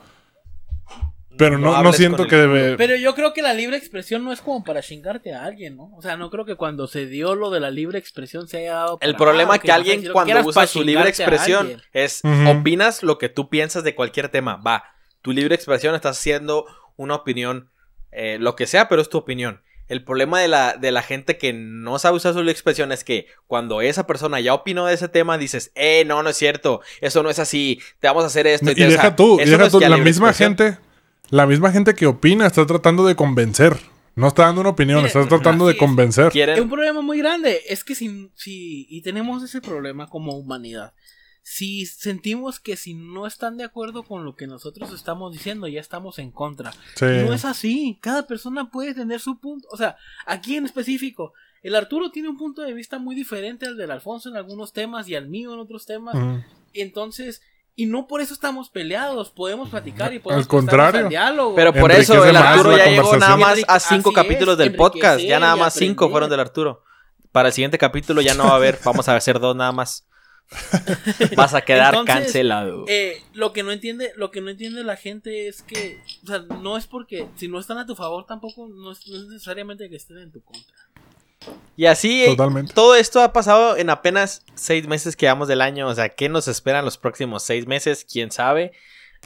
Pero No no, siento que debe... Pero yo creo que la libre expresión no es como para chingarte a alguien, ¿no? O sea, no creo que cuando se dio lo de la libre expresión se haya dado. El problema es que alguien que cuando usa su libre expresión es opinas lo que tú piensas de cualquier tema. Va, tu libre expresión estás haciendo una opinión, eh, lo que sea, pero es tu opinión. El problema de la, de la gente que no sabe usar su libre expresión es que cuando esa persona ya opinó de ese tema, dices, eh, no, no es cierto, eso no es así, te vamos a hacer esto. Y te- o sea, deja tú, y deja no tú, la misma expresión. gente... la misma gente que opina está tratando de convencer. No está dando una opinión, Mire, está tratando de convencer. Es un problema muy grande. Es que si, si. Y tenemos ese problema como humanidad. Si sentimos que si no están de acuerdo con lo que nosotros estamos diciendo, ya estamos en contra. Sí. No es así. Cada persona puede tener su punto. O sea, aquí en específico, el Arturo tiene un punto de vista muy diferente al del Alfonso en algunos temas y al mío en otros temas. Entonces, y no por eso estamos peleados. Podemos platicar y podemos Al contrario. al diálogo. Pero por Enriquece eso el Arturo ya llegó nada más a cinco Así es, capítulos del podcast. Ya nada más cinco fueron del Arturo. Para el siguiente capítulo ya no va a haber. Vamos a hacer dos nada más. Vas a quedar Entonces, cancelado. Eh, lo que no entiende, lo que no entiende la gente es que, o sea, no es porque si no están a tu favor tampoco no es, no es necesariamente que estén en tu contra. Y así, eh, Totalmente. todo esto ha pasado en apenas seis meses que llevamos del año. O sea, ¿qué nos esperan los próximos seis meses? ¿Quién sabe?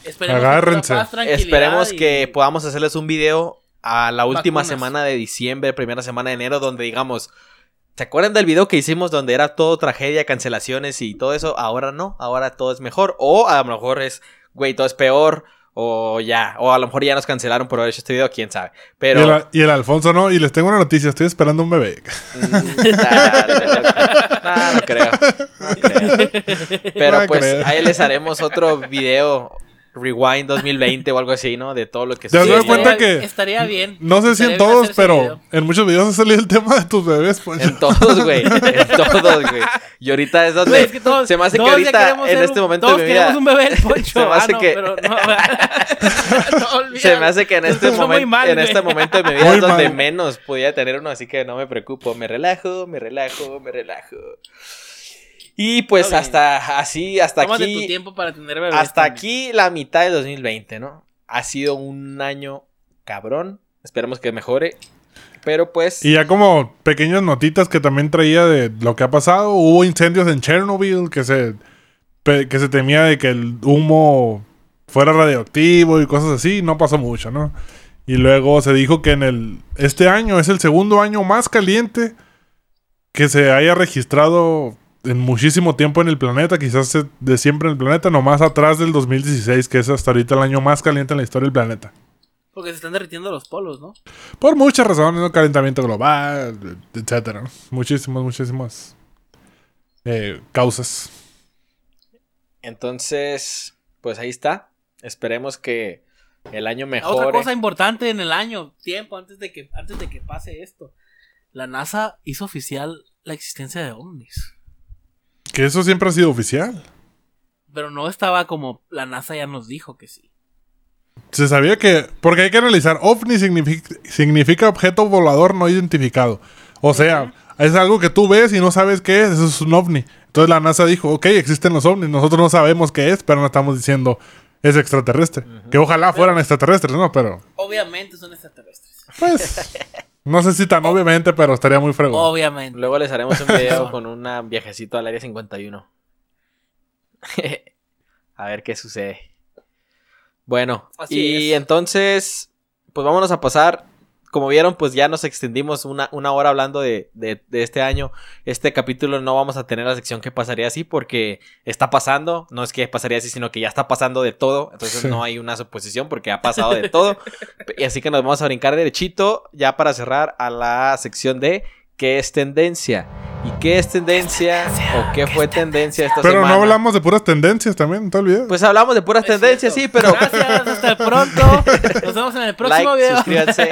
Esperemos Agárrense. que Esperemos y- que podamos hacerles un video a la última Vacunas. semana de diciembre, primera semana de enero, donde digamos, ¿se acuerdan del video que hicimos donde era todo tragedia, cancelaciones y todo eso? Ahora no, ahora todo es mejor. O a lo mejor es, güey, todo es peor. O ya, o a lo mejor ya nos cancelaron por haber hecho este video, quién sabe. Pero... Y, el, y el Alfonso no. Y les tengo una noticia. Estoy esperando un bebé. Mm. No, no creo. No creo. Pero pues creo. ahí les haremos otro video Rewind 2020 o algo así, ¿no? De todo lo que ¿Te has sucedió. dado cuenta estaría- que- estaría bien. No sé si en Estaría todos, pero en muchos videos ha salido el tema de tus bebés. Pues. En todos, güey. En todos, güey. Y ahorita es donde. Es que todos- se me hace que ahorita, queremos en este un- momento todos de mi queremos vida. un bebé el poncho. Se me Ah, hace no, que- pero no, no, olvídalo. Se me hace que en Se este, momento, mal, en este momento de mi vida Muy es donde mal. menos podía tener uno, así que no me preocupo. Me relajo, me relajo, me relajo. Y pues hasta así, hasta Tómate tu aquí. tiempo para tener bebés. Hasta también. aquí la mitad de 2020, ¿no? Ha sido un año cabrón. Esperemos que mejore. Pero pues. Y ya como pequeñas notitas que también traía de lo que ha pasado. Hubo incendios en Chernobyl que se, que se temía de que el humo fuera radioactivo y cosas así. No pasó mucho, ¿no? Y luego se dijo que en el este año es el segundo año más caliente que se haya registrado en muchísimo tiempo en el planeta, quizás de siempre en el planeta, nomás atrás del 2016, que es hasta ahorita el año más caliente en la historia del planeta. Porque se están derritiendo los polos, ¿no? Por muchas razones, ¿no? Calentamiento global, etcétera. Muchísimas, muchísimas eh, causas. Entonces, pues ahí está. Esperemos que el año Otra mejore. cosa importante en el año, tiempo antes de que antes de que pase esto. La NASA hizo oficial la existencia de ovnis. Que eso siempre ha sido oficial. Pero no estaba como la NASA ya nos dijo que sí. Se sabía que. Porque hay que analizar. OVNI significa, significa objeto volador no identificado. O sea, es algo que tú ves y no sabes qué es. Eso es un OVNI. Entonces la NASA dijo: Ok, existen los OVNIs. Nosotros no sabemos qué es, pero no estamos diciendo es extraterrestre. Que ojalá fueran extraterrestres, ¿no? Pero. Obviamente son extraterrestres. Pues. No sé si tan obviamente, pero estaría muy fregón. Obviamente. Luego les haremos un video con un viajecito al área 51. a ver qué sucede. Bueno, Así y es. entonces, pues vámonos a pasar. Como vieron, pues ya nos extendimos una, una hora hablando de, de- de este año. Este capítulo no vamos a tener la sección que pasaría así porque está pasando. No es que pasaría así, sino que ya está pasando de todo. Entonces Sí. no hay una suposición porque ha pasado de todo. y así que nos vamos a brincar derechito ya para cerrar a la sección de ¿Qué es tendencia? ¿Y qué es tendencia? ¿O qué fue tendencia esta Pero semana? no hablamos de puras tendencias también, no te olvides. Pues hablamos de puras Es tendencias, cierto. sí, pero... Gracias, hasta pronto. Nos vemos en el próximo like, video. suscríbanse.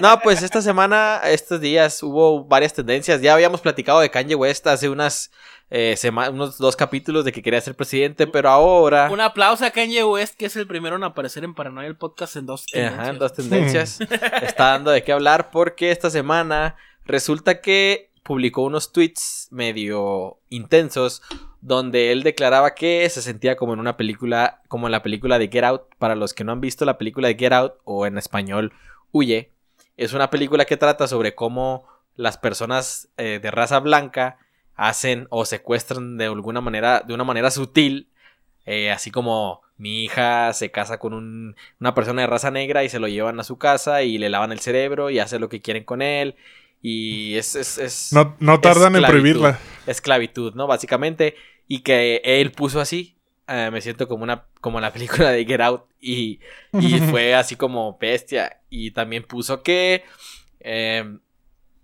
No, pues esta semana, estos días, hubo varias tendencias. Ya habíamos platicado de Kanye West hace unas eh, sema- unos dos capítulos de que quería ser presidente, pero ahora... Un aplauso a Kanye West, que es el primero en aparecer en Paranoia el podcast en dos Ajá, en tendencias. dos tendencias. Está dando de qué hablar porque esta semana resulta que publicó unos tweets medio intensos donde él declaraba que se sentía como en una película, como en la película de Get Out. Para los que no han visto la película de Get Out o en español Huye, es una película que trata sobre cómo las personas eh, de raza blanca hacen o secuestran de alguna manera, de una manera sutil, eh, así como mi hija se casa con un- una persona de raza negra y se lo llevan a su casa y le lavan el cerebro y hace lo que quieren con él. Y es... es, es no, no tardan en esclavitud. prohibirla. esclavitud, ¿no? Básicamente. Y que él puso así. eh, me siento como una como la película de Get Out y, y fue así como bestia y también puso que eh,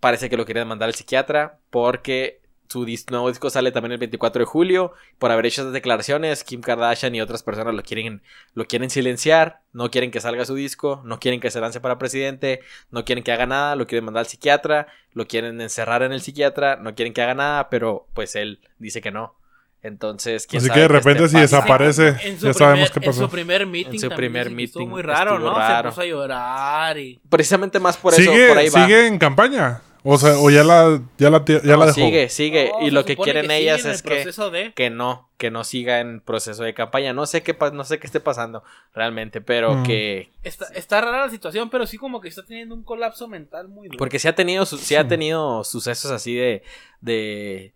parece que lo querían mandar al psiquiatra porque su dis- nuevo disco sale también el 24 de julio. Por haber hecho esas declaraciones, Kim Kardashian y otras personas lo quieren, lo quieren silenciar. No quieren que salga su disco. No quieren que se lance para presidente. No quieren que haga nada. Lo quieren mandar al psiquiatra. Lo quieren encerrar en el psiquiatra. No quieren que haga nada. Pero pues él dice que no. Entonces, ¿quién Así sabe que de repente si desaparece, En su ya primer, sabemos qué En pasó. su primer meeting. En su primer meeting muy raro, ¿no? raro. Se puso a llorar y. Precisamente más por eso, ¿Sigue, por ahí va. ¿Sigue en campaña? O sea, o ya la, ya la, ya No, la dejó. sigue, sigue. No, y lo que quieren ellas es que, de- que no, que no siga en proceso de campaña. No sé qué, no sé qué esté pasando realmente, pero Mm. que... Está, está rara la situación, pero sí como que está teniendo un colapso mental muy duro. Porque sí ha tenido, su- sí ha tenido sucesos así de, de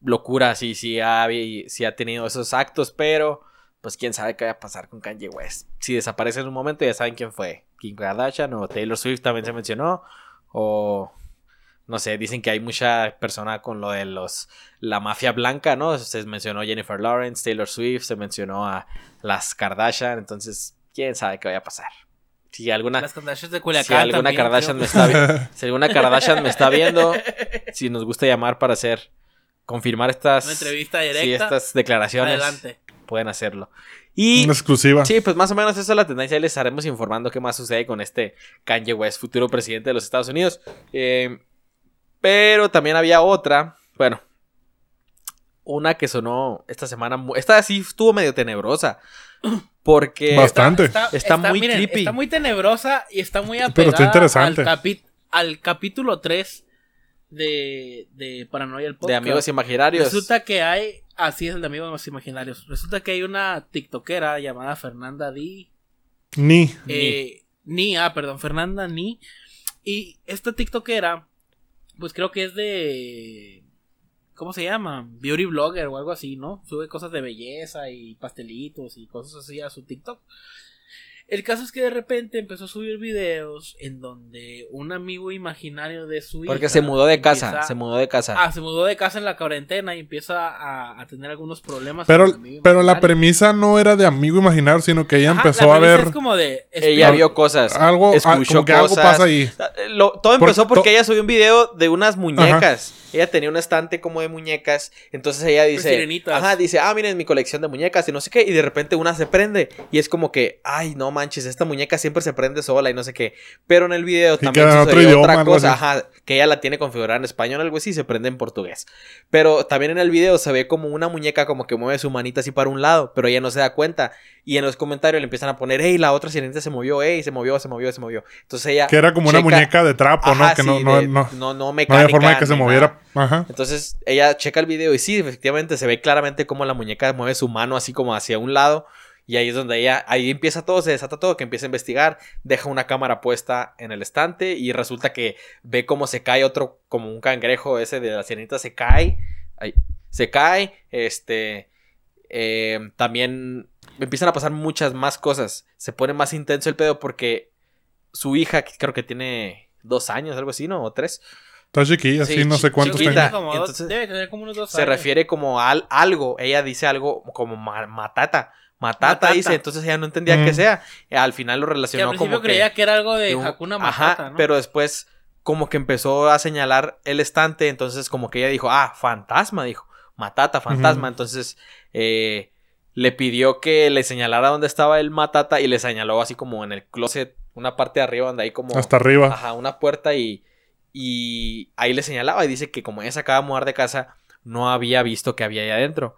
locura, sí, sí ha, sí ha tenido esos actos, pero pues quién sabe qué va a pasar con Kanye West. Si desaparece en un momento ya saben quién fue. Kim Kardashian o Taylor Swift también se mencionó. O no sé, dicen que hay mucha persona con lo de los la mafia blanca, ¿no? Se mencionó Jennifer Lawrence, Taylor Swift, se mencionó a las Kardashian, entonces quién sabe qué vaya a pasar. Si alguna Las Kardashians de Culiacán. si alguna también, Kardashian me está si alguna Kardashian me está viendo, si nos gusta llamar para hacer confirmar estas Una entrevista directa. estas declaraciones, Adelante. pueden hacerlo. Y Una exclusiva. sí, pues más o menos esa es la tendencia. Ahí les estaremos informando qué más sucede con este Kanye West, futuro presidente de los Estados Unidos. Eh, pero también había otra, bueno, una que sonó esta semana. Esta sí estuvo medio tenebrosa. Porque Bastante. Está muy creepy. Está muy tenebrosa y está muy apegada Pero está interesante. Al, capi- al capítulo 3 de, de Paranoia el podcast. de amigos imaginarios. Resulta que hay. Así es el de amigos imaginarios. Resulta que hay una TikTokera llamada Fernanda Di. Ni. Eh, Ni, ah, perdón, Fernanda Ni. Y esta TikTokera, pues creo que es de. ¿Cómo se llama? Beauty blogger o algo así, ¿no? Sube cosas de belleza y pastelitos y cosas así a su TikTok. El caso es que de repente empezó a subir videos en donde un amigo imaginario de su Porque hija se mudó de casa. empieza- Se mudó de casa. Ah, se mudó de casa en la cuarentena y empieza a, a tener algunos problemas. Pero, pero la premisa no era de amigo imaginario, sino que ella Ajá, empezó la a ver Es como de. Ella vio cosas. algo, escuchó como que algo cosas. pasa ahí. Lo- todo Por- empezó porque to- ella subió un video de unas muñecas. Ella tenía un estante como de muñecas. Entonces ella dice. sirenitas. Ajá, dice, ah, miren mi colección de muñecas y no sé qué. Y de repente una se prende. Y es como que, ay, no manches, esta muñeca siempre se prende sola y no sé qué. Pero en el video también sucedió otra cosa. Ajá, que ella la tiene configurada en español, algo así, y se prende en portugués. Pero también en el video se ve como una muñeca como que mueve su manita así para un lado, pero ella no se da cuenta. Y en los comentarios le empiezan a poner, hey, la otra sirenita se movió, hey, se movió, se movió, se movió. Entonces ella. Que era como una checa- muñeca de trapo, ¿no? Ajá, Que no, sí, no, de- no, no, no no mecánica. había forma de que se moviera. Ajá. Entonces ella checa el video y sí, efectivamente se ve claramente cómo la muñeca mueve su mano así como hacia un lado. Y ahí es donde ella, ahí empieza todo, se desata todo, que empieza a investigar, deja una cámara puesta en el estante y resulta que ve cómo se cae otro, como un cangrejo ese de la sirenita, se cae, ahí, se cae, este, eh, también empiezan a pasar muchas más cosas, se pone más intenso el pedo porque su hija, que creo que tiene dos años, algo así, ¿no? O tres, Está chiquilla, sí, Sí, no sé cuántos chiquita. tenga. Como dos- Entonces, debe tener como unos dos se años. refiere como a al- algo. Ella dice algo como ma- matata. Matata, Matata. dice, entonces ella no entendía Mm. qué sea. Eh, Al final lo Que al relacionó principio como creía que, que, era algo de de un- Hakuna Ajá, Matata, ¿no? pero después como que empezó a señalar el estante, entonces como que ella dijo, ah, fantasma, dijo, matata, fantasma. Entonces eh, le pidió que le señalara dónde estaba el matata y le señaló así como en el closet, una parte de arriba donde hay como... Hasta arriba. Ajá, una puerta y, y ahí le señalaba y dice que como ella se acaba de mudar de casa, no había visto que había ahí adentro.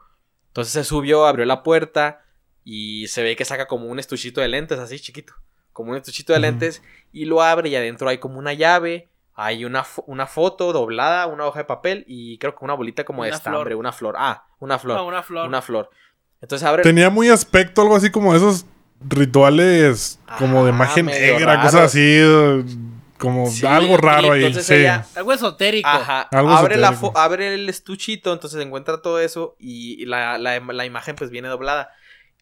Entonces se subió, abrió la puerta y se ve que saca como un estuchito de lentes así chiquito, como un estuchito de lentes y lo abre y adentro hay como una llave, hay una, fo- una foto doblada, una hoja de papel y creo que una bolita como de Una estambre, flor. una flor. Ah, una flor, Ah, una flor. una flor. Entonces abre Tenía muy aspecto, algo así como esos rituales como de Ah, magia negra, raro. cosas así, como Sí, algo raro ahí. entonces Sí. ella- Algo esotérico. Ajá. Algo abre, la esotérico. abre el estuchito, entonces encuentra todo eso y la, la- la imagen pues viene doblada.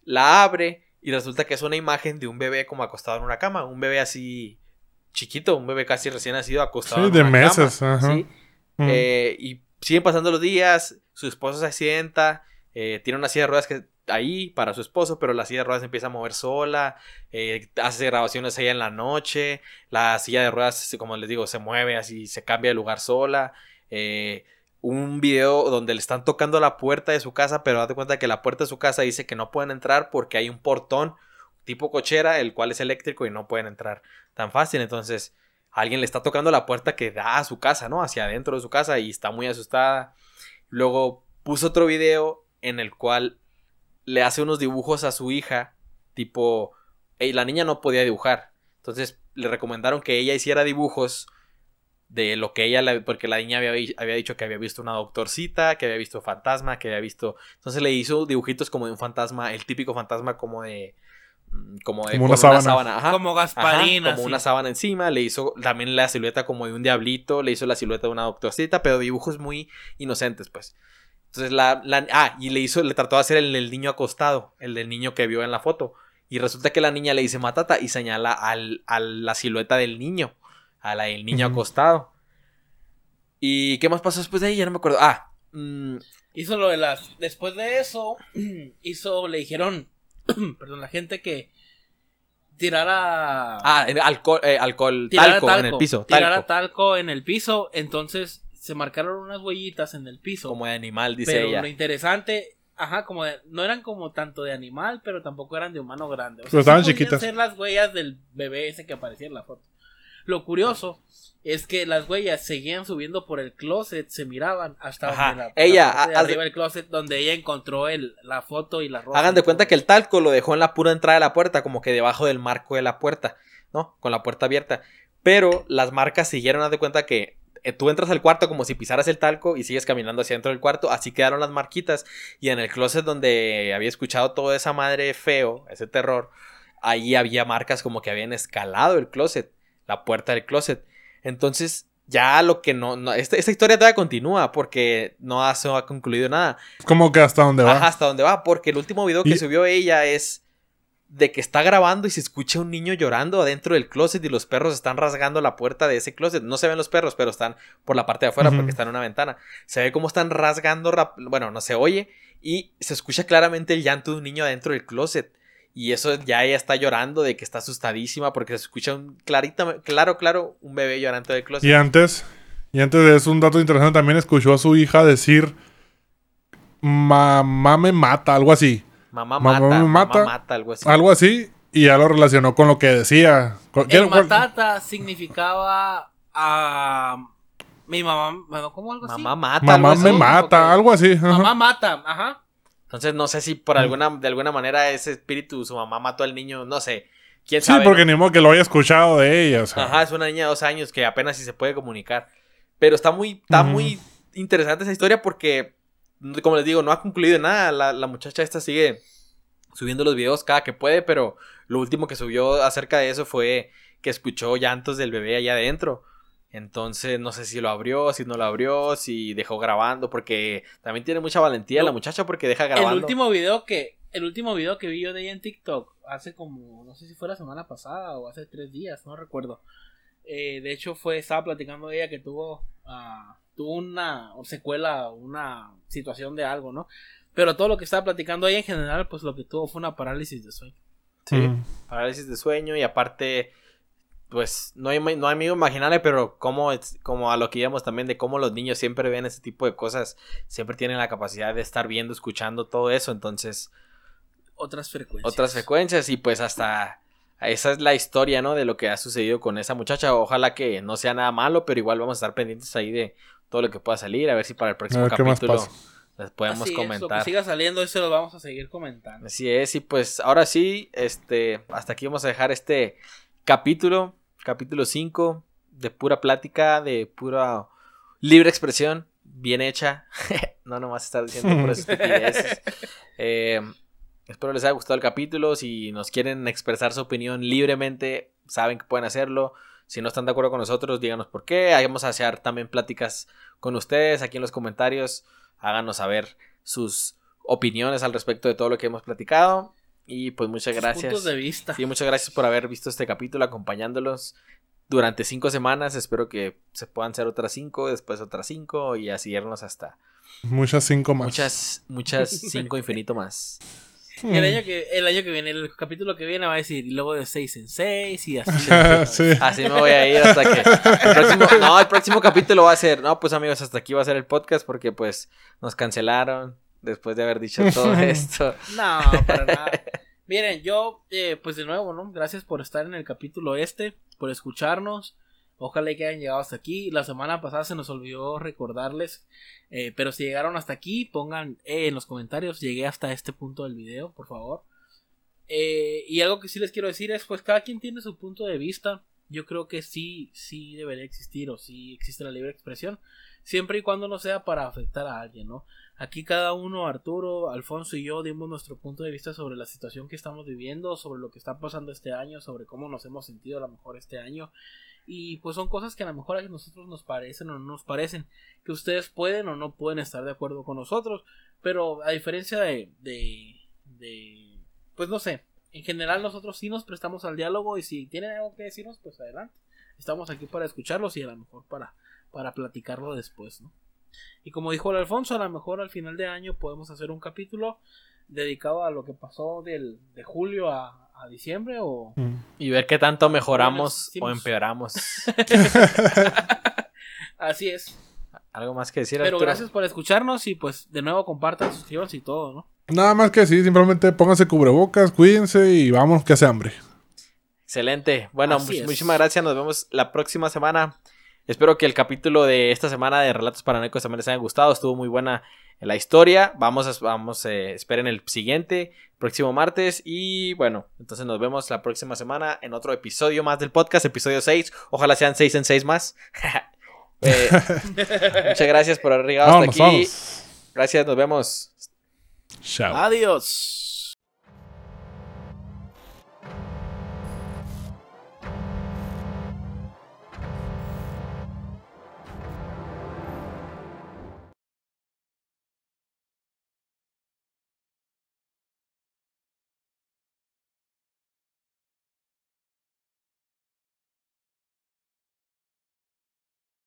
La abre y resulta que es una imagen de un bebé como acostado en una cama. Un bebé así chiquito, un bebé casi recién nacido acostado Sí, en de una meses, cama, ajá. ¿sí? Mm. Eh, y siguen pasando los días, su esposo se accidenta, eh, tiene una silla de ruedas que ahí para su esposo, pero la silla de ruedas empieza a mover sola, eh, hace grabaciones ahí en la noche, la silla de ruedas, como les digo, se mueve así, se cambia de lugar sola. Eh, un video donde le están tocando la puerta de su casa, pero date cuenta que la puerta de su casa dice que no pueden entrar porque hay un portón tipo cochera, el cual es eléctrico y no pueden entrar tan fácil. Entonces, alguien le está tocando la puerta que da a su casa, ¿no? Hacia adentro de su casa y está muy asustada. Luego puso otro video en el cual le hace unos dibujos a su hija, tipo, la niña no podía dibujar. Entonces le recomendaron que ella hiciera dibujos de lo que ella, porque la niña había, había, dicho que había visto una doctorcita, que había visto fantasma, que había visto... Entonces le hizo dibujitos como de un fantasma, el típico fantasma como de... Mm, como, de, una sábana. como Gasparina. como una sábana encima. Le hizo también la silueta como de un diablito. Le hizo la silueta de una doctorcita. Pero dibujos muy inocentes, pues. Entonces la, ah, y le hizo, le trató de hacer el del niño acostado, el del niño que vio en la foto. Y resulta que la niña le dice matata y señala al, a la silueta del niño, a la del niño acostado. ¿Y qué más pasó después de ahí? Ya no me acuerdo. Ah, mm, hizo lo de las. Después de eso, hizo, le dijeron, perdón, la gente que tirara. Ah, alcohol, eh, alcohol talco, en el piso. Tirara talco en el piso. Entonces se marcaron unas huellitas en el piso. Como de animal, dice pero ella. Lo interesante, ajá, como de, no eran como tanto de animal, pero tampoco eran de humano grande. O pero estaban chiquitas. ser las huellas del bebé ese que aparecía en la foto. Lo curioso es que las huellas seguían subiendo por el closet, se miraban hasta donde la, ella, arriba del closet donde ella encontró el, la foto y la ropa. Hagan de cuenta que el talco lo dejó en la pura entrada de la puerta, como que debajo del marco de la puerta, ¿no? Con la puerta abierta. Pero las marcas siguieron, haz de cuenta que eh, tú entras al cuarto como si pisaras el talco y sigues caminando hacia dentro del cuarto, así quedaron las marquitas y en el closet donde había escuchado toda esa madre feo, ese terror, ahí había marcas como que habían escalado el closet, la puerta del closet. Entonces, ya lo que no, esta, historia todavía continúa porque no ha, ha concluido nada. Como que hasta dónde va. hasta dónde va, porque el último video que subió ella es de que está grabando y se escucha un niño llorando adentro del closet y los perros están rasgando la puerta de ese closet. No se ven los perros, pero están por la parte de afuera porque están en una ventana. Se ve cómo están rasgando, bueno, no se oye y se escucha claramente el llanto de un niño adentro del closet. Y eso ya ella está llorando de que está asustadísima porque se escucha un clarito, claro, claro, un bebé llorando del closet. Y antes, y antes de eso, un dato interesante, también escuchó a su hija decir, mamá me mata, algo así. Mamá, mata, mamá mata, algo así. Algo así, y ya lo relacionó con lo que decía. El matata significaba a mi mamá, ¿cómo algo así? Mamá mata. Mamá me mata, algo así. Mamá mata, ajá. Entonces no sé si por alguna, de alguna manera ese espíritu, su mamá mató al niño, no sé. ¿Quién sabe? Sí, porque ni modo que lo haya escuchado de ella. Ajá, es una niña de dos años que apenas si se puede comunicar. Pero está muy, está muy interesante esa historia porque como les digo, no ha concluido nada. La, muchacha esta sigue subiendo los videos cada que puede, pero lo último que subió acerca de eso fue que escuchó llantos del bebé allá adentro. Entonces, no sé si lo abrió, si no lo abrió, si dejó grabando, porque también tiene mucha valentía la muchacha porque deja grabando. El último video que, el último video que vi yo de ella en TikTok, hace como, no sé si fue la semana pasada o hace tres días, no recuerdo. Eh, de hecho, fue, estaba platicando ella que tuvo uh, tuvo una secuela, una situación de algo, ¿no? Pero todo lo que estaba platicando ahí en general, pues lo que tuvo fue una parálisis de sueño. Sí, parálisis de sueño y aparte, pues no hay, no hay amigo imaginable, pero como, como a lo que íbamos también de cómo los niños siempre ven ese tipo de cosas, siempre tienen la capacidad de estar viendo, escuchando todo eso, entonces... Otras frecuencias. Otras frecuencias y pues hasta... Esa es la historia, ¿no? De lo que ha sucedido con esa muchacha. Ojalá que no sea nada malo, pero igual vamos a estar pendientes ahí de todo lo que pueda salir, a ver si para el próximo capítulo les podemos comentar. Es, que siga saliendo, eso lo vamos a seguir comentando. Así es, y pues ahora sí, este, hasta aquí vamos a dejar este capítulo, capítulo 5, de pura plática, de pura libre expresión, bien hecha. no nomás estar diciendo por estupideces. eh, espero les haya gustado el capítulo. Si nos quieren expresar su opinión libremente, saben que pueden hacerlo. Si no están de acuerdo con nosotros, díganos por qué. Vamos a hacer también pláticas con ustedes aquí en los comentarios. Háganos saber sus opiniones al respecto de todo lo que hemos platicado. Y pues muchas gracias. Puntos de vista. Sí, muchas gracias por haber visto este capítulo acompañándolos durante cinco semanas. Espero que se puedan ser otras cinco, después otras cinco y así irnos hasta. Muchas cinco más. Muchas, muchas cinco infinito más. El año que, el año que viene, el capítulo que viene va a decir, y luego de 6 en 6 y así. sí. Así me voy a ir hasta que. El próximo, no, el próximo capítulo va a ser. No, pues amigos, hasta aquí va a ser el podcast porque pues nos cancelaron después de haber dicho todo esto. No, para nada. Miren, yo, eh, pues de nuevo, ¿no? Gracias por estar en el capítulo este, por escucharnos. Ojalá que hayan llegado hasta aquí. La semana pasada se nos olvidó recordarles. eh, pero si llegaron hasta aquí, pongan eh, en los comentarios. Llegué hasta este punto del video, por favor. Eh, y algo que sí les quiero decir es, pues cada quien tiene su punto de vista. Yo creo que sí, sí debería existir o sí existe la libre expresión. Siempre y cuando no sea para afectar a alguien, ¿no? Aquí cada uno, Arturo, Alfonso y yo, dimos nuestro punto de vista sobre la situación que estamos viviendo, sobre lo que está pasando este año, sobre cómo nos hemos sentido a lo mejor este año. Y pues son cosas que a lo mejor a nosotros nos parecen o no nos parecen, que ustedes pueden o no pueden estar de acuerdo con nosotros, pero a diferencia de, de, de pues no sé, en general nosotros sí nos prestamos al diálogo y si tienen algo que decirnos, pues adelante. Estamos aquí para escucharlos y a lo mejor para, para platicarlo después, ¿no? Y como dijo el Alfonso, a lo mejor al final de año podemos hacer un capítulo dedicado a lo que pasó del, de julio a, a diciembre o... Mm. Y ver qué tanto mejoramos o hicimos. empeoramos. Así es. Algo más que decir, Pero Arturo? gracias por escucharnos y pues de nuevo compartan, suscríbanse y todo, ¿no? Nada más que sí, simplemente pónganse cubrebocas, cuídense y vamos que hace hambre. Excelente. Bueno, Así much- es. muchísimas gracias. Nos vemos la próxima semana. Espero que el capítulo de esta semana de Relatos Paranoicos también les haya gustado. Estuvo muy buena la historia. Vamos, a, vamos, eh, esperen el siguiente, próximo martes. Y bueno, entonces nos vemos la próxima semana en otro episodio más del podcast, episodio 6. Ojalá sean 6 en 6 más. Eh, muchas gracias por haber llegado hasta aquí. vamos. Gracias, nos vemos. Chao. Adiós.